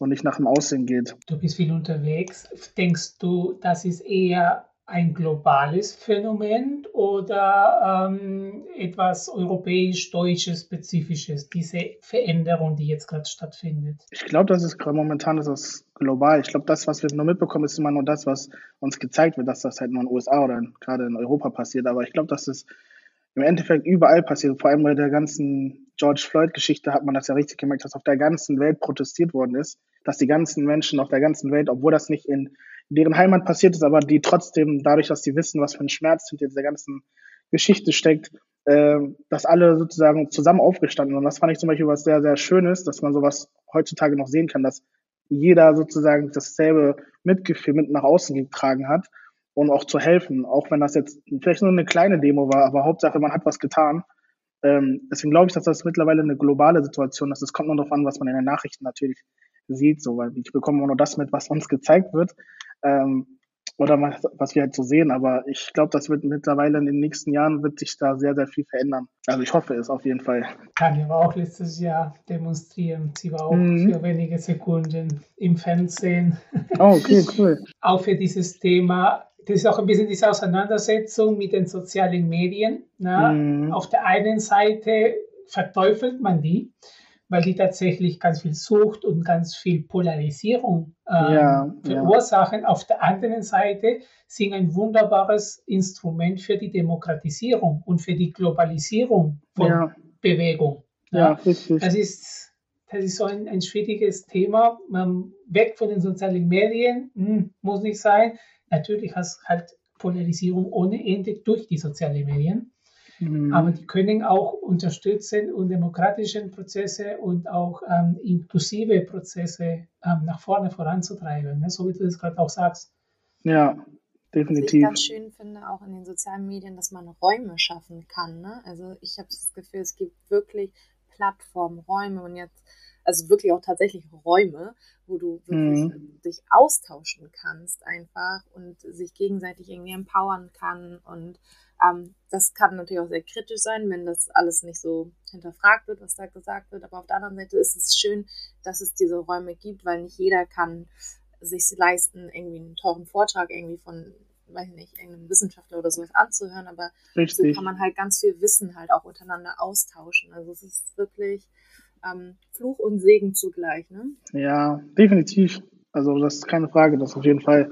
und nicht nach dem Aussehen geht. Du bist viel unterwegs. Denkst du, das ist eher ein globales Phänomen oder ähm, etwas europäisch-deutsches spezifisches, diese Veränderung, die jetzt gerade stattfindet? Ich glaube, das ist momentan ist global. Ich glaube, das, was wir nur mitbekommen, ist immer nur das, was uns gezeigt wird, dass das halt nur in den USA oder gerade in Europa passiert. Aber ich glaube, dass es im Endeffekt überall passiert. Vor allem bei der ganzen George Floyd-Geschichte hat man das ja richtig gemerkt, dass auf der ganzen Welt protestiert worden ist, dass die ganzen Menschen auf der ganzen Welt, obwohl das nicht in deren Heimat passiert ist, aber die trotzdem dadurch, dass sie wissen, was für ein Schmerz hinter dieser ganzen Geschichte steckt, äh, dass alle sozusagen zusammen aufgestanden. Und das fand ich zum Beispiel was sehr, sehr Schönes, dass man sowas heutzutage noch sehen kann, dass jeder sozusagen dasselbe Mitgefühl mit nach außen getragen hat und auch zu helfen, auch wenn das jetzt vielleicht nur eine kleine Demo war, aber Hauptsache man hat was getan. Ähm, deswegen glaube ich, dass das mittlerweile eine globale Situation ist. Es kommt nur darauf an, was man in den Nachrichten natürlich sieht, so, weil ich bekomme nur das mit, was uns gezeigt wird. Ähm, oder was, was wir halt so sehen. Aber ich glaube, das wird mittlerweile in den nächsten Jahren wird sich da sehr, sehr viel verändern. Also ich hoffe es auf jeden Fall. Tanja war auch letztes Jahr demonstrieren. Sie war auch mhm. für wenige Sekunden im Fernsehen. Oh, okay, [laughs] cool. auch für dieses Thema. Das ist auch ein bisschen diese Auseinandersetzung mit den sozialen Medien. Ne? Mhm. Auf der einen Seite verteufelt man die weil die tatsächlich ganz viel Sucht und ganz viel Polarisierung ähm, ja, verursachen. Ja. Auf der anderen Seite sind ein wunderbares Instrument für die Demokratisierung und für die Globalisierung von ja. Bewegung. Ja, richtig. Das ist, das ist so ein, ein schwieriges Thema. Man weg von den sozialen Medien, hm, muss nicht sein. Natürlich hast halt Polarisierung ohne Ende durch die sozialen Medien. Mhm. Aber die können auch unterstützen und demokratische Prozesse und auch ähm, inklusive Prozesse ähm, nach vorne voranzutreiben, ne? so wie du das gerade auch sagst. Ja, definitiv. Was ich ganz schön finde, auch in den sozialen Medien, dass man Räume schaffen kann. Ne? Also ich habe das Gefühl, es gibt wirklich Plattformen, Räume und jetzt, also wirklich auch tatsächlich Räume, wo du wirklich mhm. dich austauschen kannst einfach und sich gegenseitig irgendwie empowern kann und ähm, das kann natürlich auch sehr kritisch sein, wenn das alles nicht so hinterfragt wird, was da gesagt wird. Aber auf der anderen Seite ist es schön, dass es diese Räume gibt, weil nicht jeder kann sich leisten, irgendwie einen teuren Vortrag irgendwie von, weiß ich nicht, irgendeinem Wissenschaftler oder sowas anzuhören. Aber Richtig. so kann man halt ganz viel Wissen halt auch untereinander austauschen. Also es ist wirklich ähm, Fluch und Segen zugleich. Ne? Ja, definitiv. Also das ist keine Frage, das auf jeden Fall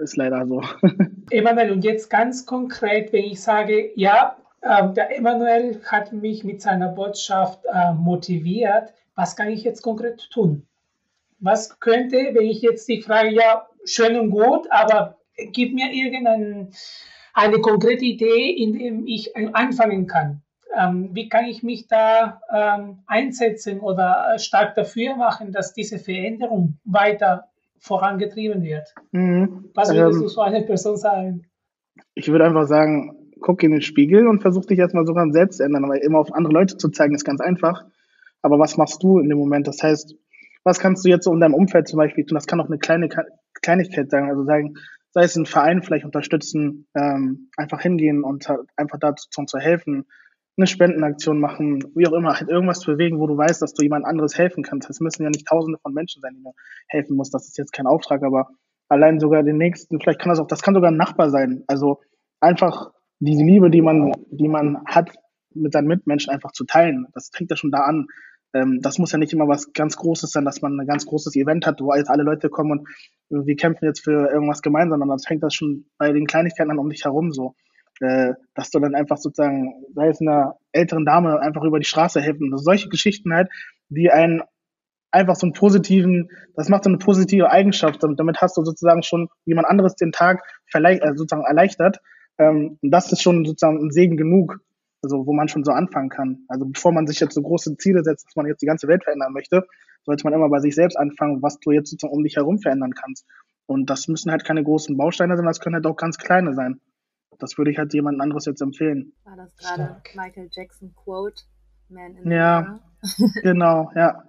ist leider so. [laughs] Emanuel, und jetzt ganz konkret, wenn ich sage, ja, äh, der Emanuel hat mich mit seiner Botschaft äh, motiviert, was kann ich jetzt konkret tun? Was könnte, wenn ich jetzt die Frage, ja, schön und gut, aber gib mir irgendeine eine konkrete Idee, in dem ich anfangen kann. Ähm, wie kann ich mich da ähm, einsetzen oder stark dafür machen, dass diese Veränderung weiter vorangetrieben wird. Mhm. Was würdest ähm, du so einer Person sagen? Ich würde einfach sagen, guck in den Spiegel und versuch dich erstmal sogar selbst zu ändern, weil immer auf andere Leute zu zeigen ist ganz einfach. Aber was machst du in dem Moment? Das heißt, was kannst du jetzt so in deinem Umfeld zum Beispiel tun? Das kann auch eine kleine Kleinigkeit sein. Also sagen, sei es ein Verein vielleicht unterstützen, ähm, einfach hingehen und einfach dazu zu helfen, eine Spendenaktion machen, wie auch immer, halt irgendwas bewegen, wo du weißt, dass du jemand anderes helfen kannst. Es müssen ja nicht tausende von Menschen sein, die du helfen musst. Das ist jetzt kein Auftrag, aber allein sogar den nächsten, vielleicht kann das auch, das kann sogar ein Nachbar sein. Also einfach diese Liebe, die man, die man hat, mit seinen Mitmenschen einfach zu teilen. Das fängt ja schon da an. Ähm, das muss ja nicht immer was ganz Großes sein, dass man ein ganz großes Event hat, wo jetzt alle Leute kommen und wir kämpfen jetzt für irgendwas gemeinsam, sondern das fängt das schon bei den Kleinigkeiten an um dich herum so äh, dass du dann einfach sozusagen, sei es einer älteren Dame, einfach über die Straße helfen. Also solche Geschichten halt, die einen einfach so einen positiven, das macht so eine positive Eigenschaft. Und damit hast du sozusagen schon jemand anderes den Tag vielleicht, äh, sozusagen erleichtert. Ähm, und das ist schon sozusagen ein Segen genug, also wo man schon so anfangen kann. Also bevor man sich jetzt so große Ziele setzt, dass man jetzt die ganze Welt verändern möchte, sollte man immer bei sich selbst anfangen, was du jetzt sozusagen um dich herum verändern kannst. Und das müssen halt keine großen Bausteine sein, das können halt auch ganz kleine sein. Das würde ich halt jemand anderes jetzt empfehlen. War das gerade Michael Jackson Quote? Man in ja, [laughs] [laughs] genau, ja.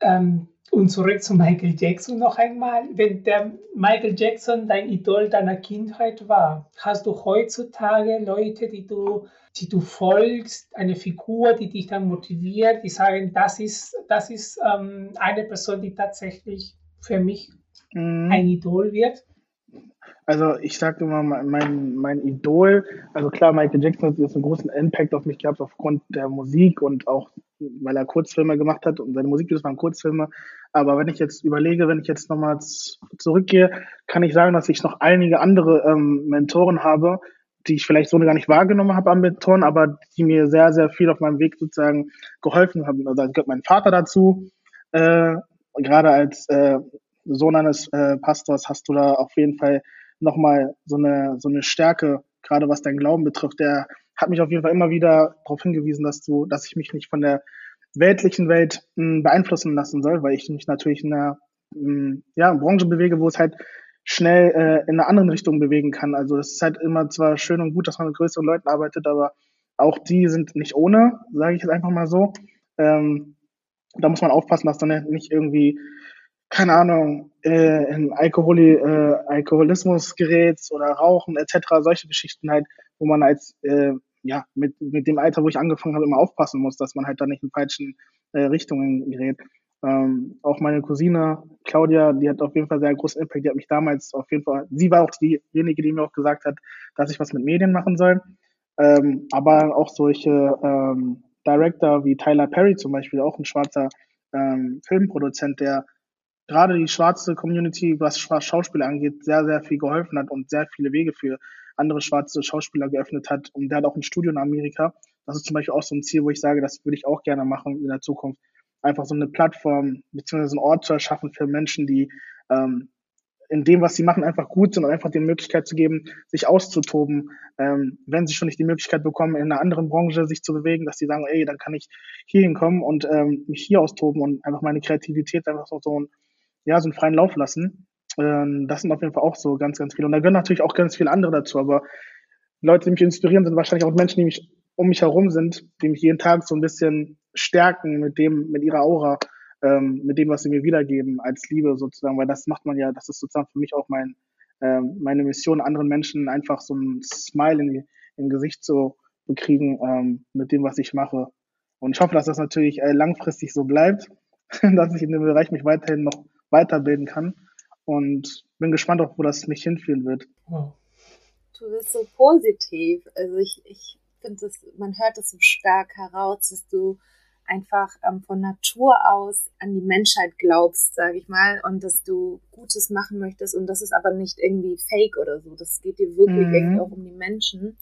ähm, und zurück zu Michael Jackson noch einmal. Wenn der Michael Jackson dein Idol deiner Kindheit war, hast du heutzutage Leute, die du, die du folgst, eine Figur, die dich dann motiviert, die sagen, das ist, das ist ähm, eine Person, die tatsächlich für mich mhm. ein Idol wird? Also ich sage immer, mein, mein Idol, also klar, Michael Jackson hat jetzt einen großen Impact auf mich gehabt aufgrund der Musik und auch, weil er Kurzfilme gemacht hat und seine Musikvideos waren Kurzfilme. Aber wenn ich jetzt überlege, wenn ich jetzt nochmal zurückgehe, kann ich sagen, dass ich noch einige andere ähm, Mentoren habe, die ich vielleicht so gar nicht wahrgenommen habe am Beton, aber die mir sehr, sehr viel auf meinem Weg sozusagen geholfen haben. Also da gehört mein Vater dazu. Äh, gerade als äh, Sohn eines äh, Pastors hast du da auf jeden Fall nochmal so eine, so eine Stärke, gerade was dein Glauben betrifft. Der hat mich auf jeden Fall immer wieder darauf hingewiesen, dass du, dass ich mich nicht von der weltlichen Welt mh, hm, beeinflussen lassen soll, weil ich mich natürlich in einer mh, hm, ja, Branche bewege, wo es halt schnell äh, in eine andere Richtung bewegen kann. Also es ist halt immer zwar schön und gut, dass man mit größeren Leuten arbeitet, aber auch die sind nicht ohne, sage ich jetzt einfach mal so. Ähm, da muss man aufpassen, dass dann nicht irgendwie, keine Ahnung, äh, in Alkoholi, äh, Alkoholismus gerät oder Rauchen etc., solche Geschichten halt, wo man als äh, ja, mit, mit dem Alter, wo ich angefangen habe, immer aufpassen muss, dass man halt da nicht in falschen äh, Richtungen gerät. Ähm, auch meine Cousine Claudia, die hat auf jeden Fall sehr großen Impact. Die hat mich damals auf jeden Fall, sie war auch diejenige, die mir auch gesagt hat, dass ich was mit Medien machen soll. Ähm, aber auch solche ähm, Director wie Tyler Perry zum Beispiel, auch ein schwarzer ähm, Filmproduzent, der gerade die schwarze Community, was Schauspieler angeht, sehr, sehr viel geholfen hat und sehr viele Wege für andere schwarze Schauspieler geöffnet hat. Und der hat auch ein Studio in Amerika. Das ist zum Beispiel auch so ein Ziel, wo ich sage, das würde ich auch gerne machen in der Zukunft, einfach so eine Plattform bzw. einen Ort zu erschaffen für Menschen, die ähm, in dem, was sie machen, einfach gut sind und einfach die Möglichkeit zu geben, sich auszutoben, ähm, wenn sie schon nicht die Möglichkeit bekommen, in einer anderen Branche sich zu bewegen, dass sie sagen, ey, dann kann ich hier hinkommen und ähm, mich hier austoben und einfach meine Kreativität einfach so, so, ein, ja, so einen freien Lauf lassen. Ähm, das sind auf jeden Fall auch so ganz, ganz viele. Und da gehören natürlich auch ganz viele andere dazu, aber Leute, die mich inspirieren, sind wahrscheinlich auch Menschen, die mich um mich herum sind, die mich jeden Tag so ein bisschen stärken mit dem, mit ihrer Aura, ähm, mit dem, was sie mir wiedergeben als Liebe sozusagen, weil das macht man ja, das ist sozusagen für mich auch mein, ähm, meine Mission, anderen Menschen einfach so ein Smile in, in Gesicht zu bekriegen ähm, mit dem, was ich mache. Und ich hoffe, dass das natürlich äh, langfristig so bleibt, [laughs] dass ich in dem Bereich mich weiterhin noch weiterbilden kann und bin gespannt, auch wo das mich hinführen wird. Du bist so positiv. Also ich, ich finde, man hört es so stark heraus, dass du einfach ähm, von Natur aus an die Menschheit glaubst, sage ich mal, und dass du Gutes machen möchtest und das ist aber nicht irgendwie fake oder so. Das geht dir wirklich mhm. irgendwie auch um die Menschen.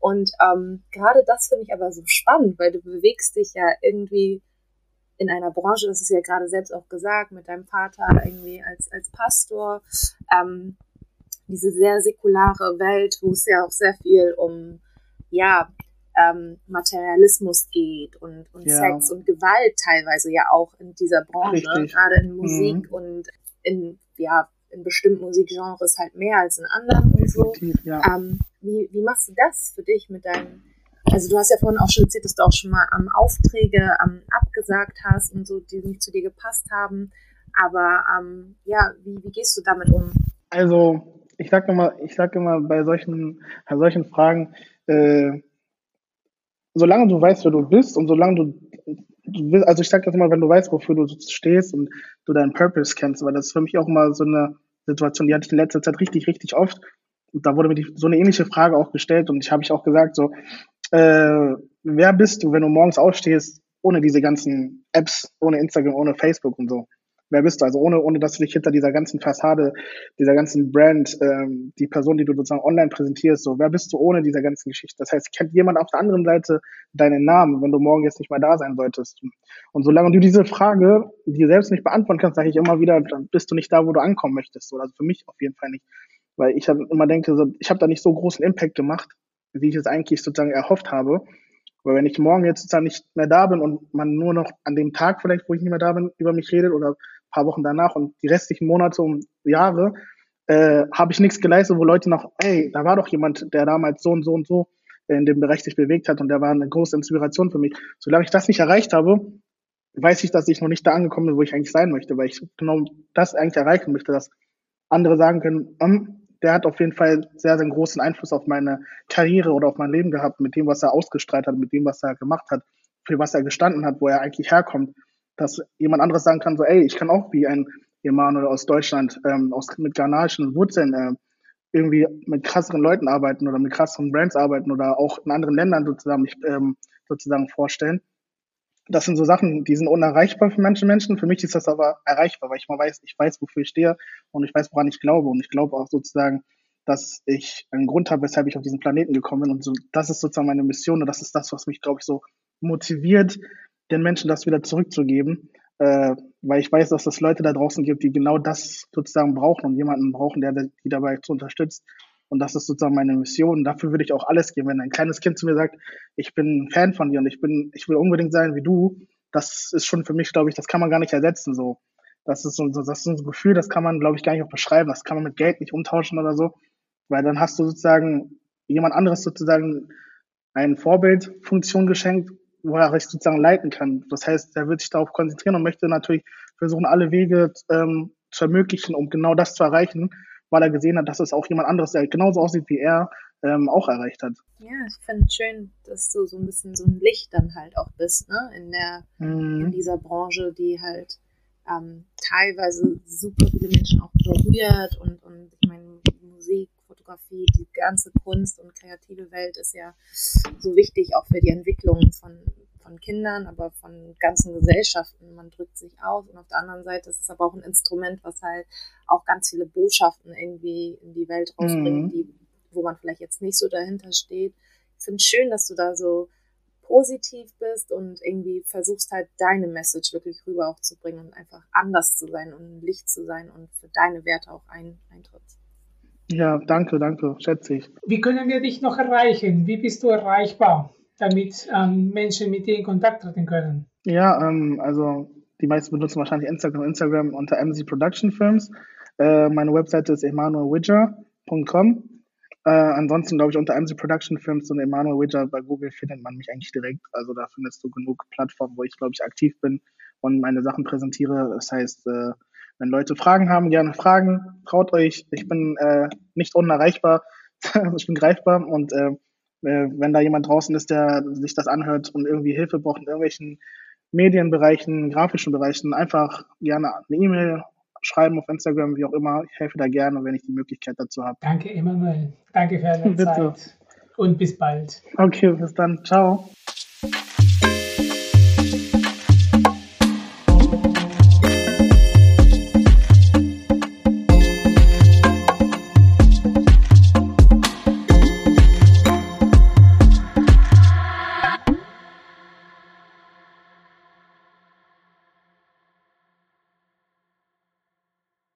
Und ähm, gerade das finde ich aber so spannend, weil du bewegst dich ja irgendwie in einer Branche, das ist ja gerade selbst auch gesagt, mit deinem Vater irgendwie als, als Pastor, ähm, diese sehr säkulare Welt, wo es ja auch sehr viel um ja, ähm, Materialismus geht und, und ja. Sex und Gewalt teilweise ja auch in dieser Branche, Richtig. gerade in Musik mhm. und in, ja, in bestimmten Musikgenres halt mehr als in anderen und so. Ja. Ähm, wie, wie machst du das für dich mit deinen, also du hast ja vorhin auch schon erzählt, dass du auch schon mal ähm, Aufträge ähm, abgesagt hast und so, die nicht zu dir gepasst haben. Aber ähm, ja, wie, wie gehst du damit um? Also, ich sag immer, ich sag immer bei solchen, bei solchen Fragen, äh, solange du weißt, wer du bist und solange du, du willst, also ich sag das immer, wenn du weißt, wofür du stehst und du deinen Purpose kennst, weil das ist für mich auch mal so eine Situation, die hatte ich in letzter Zeit richtig, richtig oft. Und da wurde mir die, so eine ähnliche Frage auch gestellt und ich habe ich auch gesagt, so, äh, wer bist du, wenn du morgens aufstehst, ohne diese ganzen Apps, ohne Instagram, ohne Facebook und so? wer bist du? Also ohne, ohne dass du dich hinter dieser ganzen Fassade, dieser ganzen Brand, ähm, die Person, die du sozusagen online präsentierst, so, wer bist du ohne dieser ganzen Geschichte? Das heißt, kennt jemand auf der anderen Seite deinen Namen, wenn du morgen jetzt nicht mehr da sein solltest? Und solange du diese Frage dir selbst nicht beantworten kannst, sage ich immer wieder, dann bist du nicht da, wo du ankommen möchtest. So. Also für mich auf jeden Fall nicht. Weil ich halt immer denke, so, ich habe da nicht so großen Impact gemacht, wie ich es eigentlich sozusagen erhofft habe. Weil wenn ich morgen jetzt sozusagen nicht mehr da bin und man nur noch an dem Tag vielleicht, wo ich nicht mehr da bin, über mich redet oder paar Wochen danach und die restlichen Monate und Jahre äh, habe ich nichts geleistet, wo Leute noch, ey, da war doch jemand, der damals so und so und so in dem Bereich sich bewegt hat und der war eine große Inspiration für mich. Solange ich das nicht erreicht habe, weiß ich, dass ich noch nicht da angekommen bin, wo ich eigentlich sein möchte, weil ich genau das eigentlich erreichen möchte, dass andere sagen können, um, der hat auf jeden Fall sehr, sehr großen Einfluss auf meine Karriere oder auf mein Leben gehabt, mit dem, was er ausgestrahlt hat, mit dem, was er gemacht hat, für was er gestanden hat, wo er eigentlich herkommt dass jemand anderes sagen kann, so, ey, ich kann auch wie ein Emanuel aus Deutschland, ähm, aus, mit ghanaischen Wurzeln, äh, irgendwie mit krasseren Leuten arbeiten oder mit krasseren Brands arbeiten oder auch in anderen Ländern sozusagen mich ähm, sozusagen vorstellen. Das sind so Sachen, die sind unerreichbar für manche Menschen. Für mich ist das aber erreichbar, weil ich mal weiß, ich weiß, wofür ich stehe und ich weiß, woran ich glaube. Und ich glaube auch sozusagen, dass ich einen Grund habe, weshalb ich auf diesen Planeten gekommen bin. Und so, das ist sozusagen meine Mission und das ist das, was mich, glaube ich, so motiviert, den Menschen das wieder zurückzugeben. Äh, weil ich weiß, dass es Leute da draußen gibt, die genau das sozusagen brauchen und jemanden brauchen, der die dabei zu unterstützt. Und das ist sozusagen meine Mission. Dafür würde ich auch alles geben. Wenn ein kleines Kind zu mir sagt, ich bin Fan von dir und ich bin, ich will unbedingt sein wie du, das ist schon für mich, glaube ich, das kann man gar nicht ersetzen. So, das ist so, das ist so ein Gefühl, das kann man, glaube ich, gar nicht auch beschreiben. Das kann man mit Geld nicht umtauschen oder so, weil dann hast du sozusagen jemand anderes sozusagen eine Vorbildfunktion geschenkt, wo er sich sozusagen leiten kann. Das heißt, er wird sich darauf konzentrieren und möchte natürlich versuchen, alle Wege ähm, zu ermöglichen, um genau das zu erreichen, weil er gesehen hat, dass es auch jemand anderes, der genauso aussieht wie er, ähm, auch erreicht hat. Ja, ich finde es schön, dass du so ein bisschen so ein Licht dann halt auch bist, ne, in der, mhm. in dieser Branche, die halt ähm, teilweise super viele Menschen auch berührt und, und ich meine, Musik, Fotografie, die ganze Kunst und kreative Welt ist ja so wichtig auch für die Entwicklung von, von Kindern, aber von ganzen Gesellschaften. Man drückt sich aus und auf der anderen Seite ist es aber auch ein Instrument, was halt auch ganz viele Botschaften irgendwie in die Welt rausbringt, mhm. die, wo man vielleicht jetzt nicht so dahinter steht. Ich finde es schön, dass du da so positiv bist und irgendwie versuchst halt deine Message wirklich rüber auch zu bringen und einfach anders zu sein und ein Licht zu sein und für deine Werte auch ein, eintrittst. Ja, danke, danke, schätze ich. Wie können wir dich noch erreichen? Wie bist du erreichbar, damit ähm, Menschen mit dir in Kontakt treten können? Ja, ähm, also die meisten benutzen wahrscheinlich Instagram, Instagram unter MC Production Films. Äh, meine Webseite ist emanuelwidger.com. Äh, ansonsten glaube ich unter MC Production Films und Emanuel Widger bei Google findet man mich eigentlich direkt. Also da findest du genug Plattformen, wo ich glaube ich aktiv bin und meine Sachen präsentiere. Das heißt, äh, wenn Leute Fragen haben, gerne fragen. Traut euch. Ich bin äh, nicht unerreichbar. [laughs] ich bin greifbar und äh, wenn da jemand draußen ist, der sich das anhört und irgendwie Hilfe braucht in irgendwelchen Medienbereichen, grafischen Bereichen, einfach gerne eine E-Mail schreiben auf Instagram, wie auch immer. Ich helfe da gerne, wenn ich die Möglichkeit dazu habe. Danke, Emanuel. Danke für deine [laughs] Zeit. Und bis bald. Okay, bis dann. Ciao.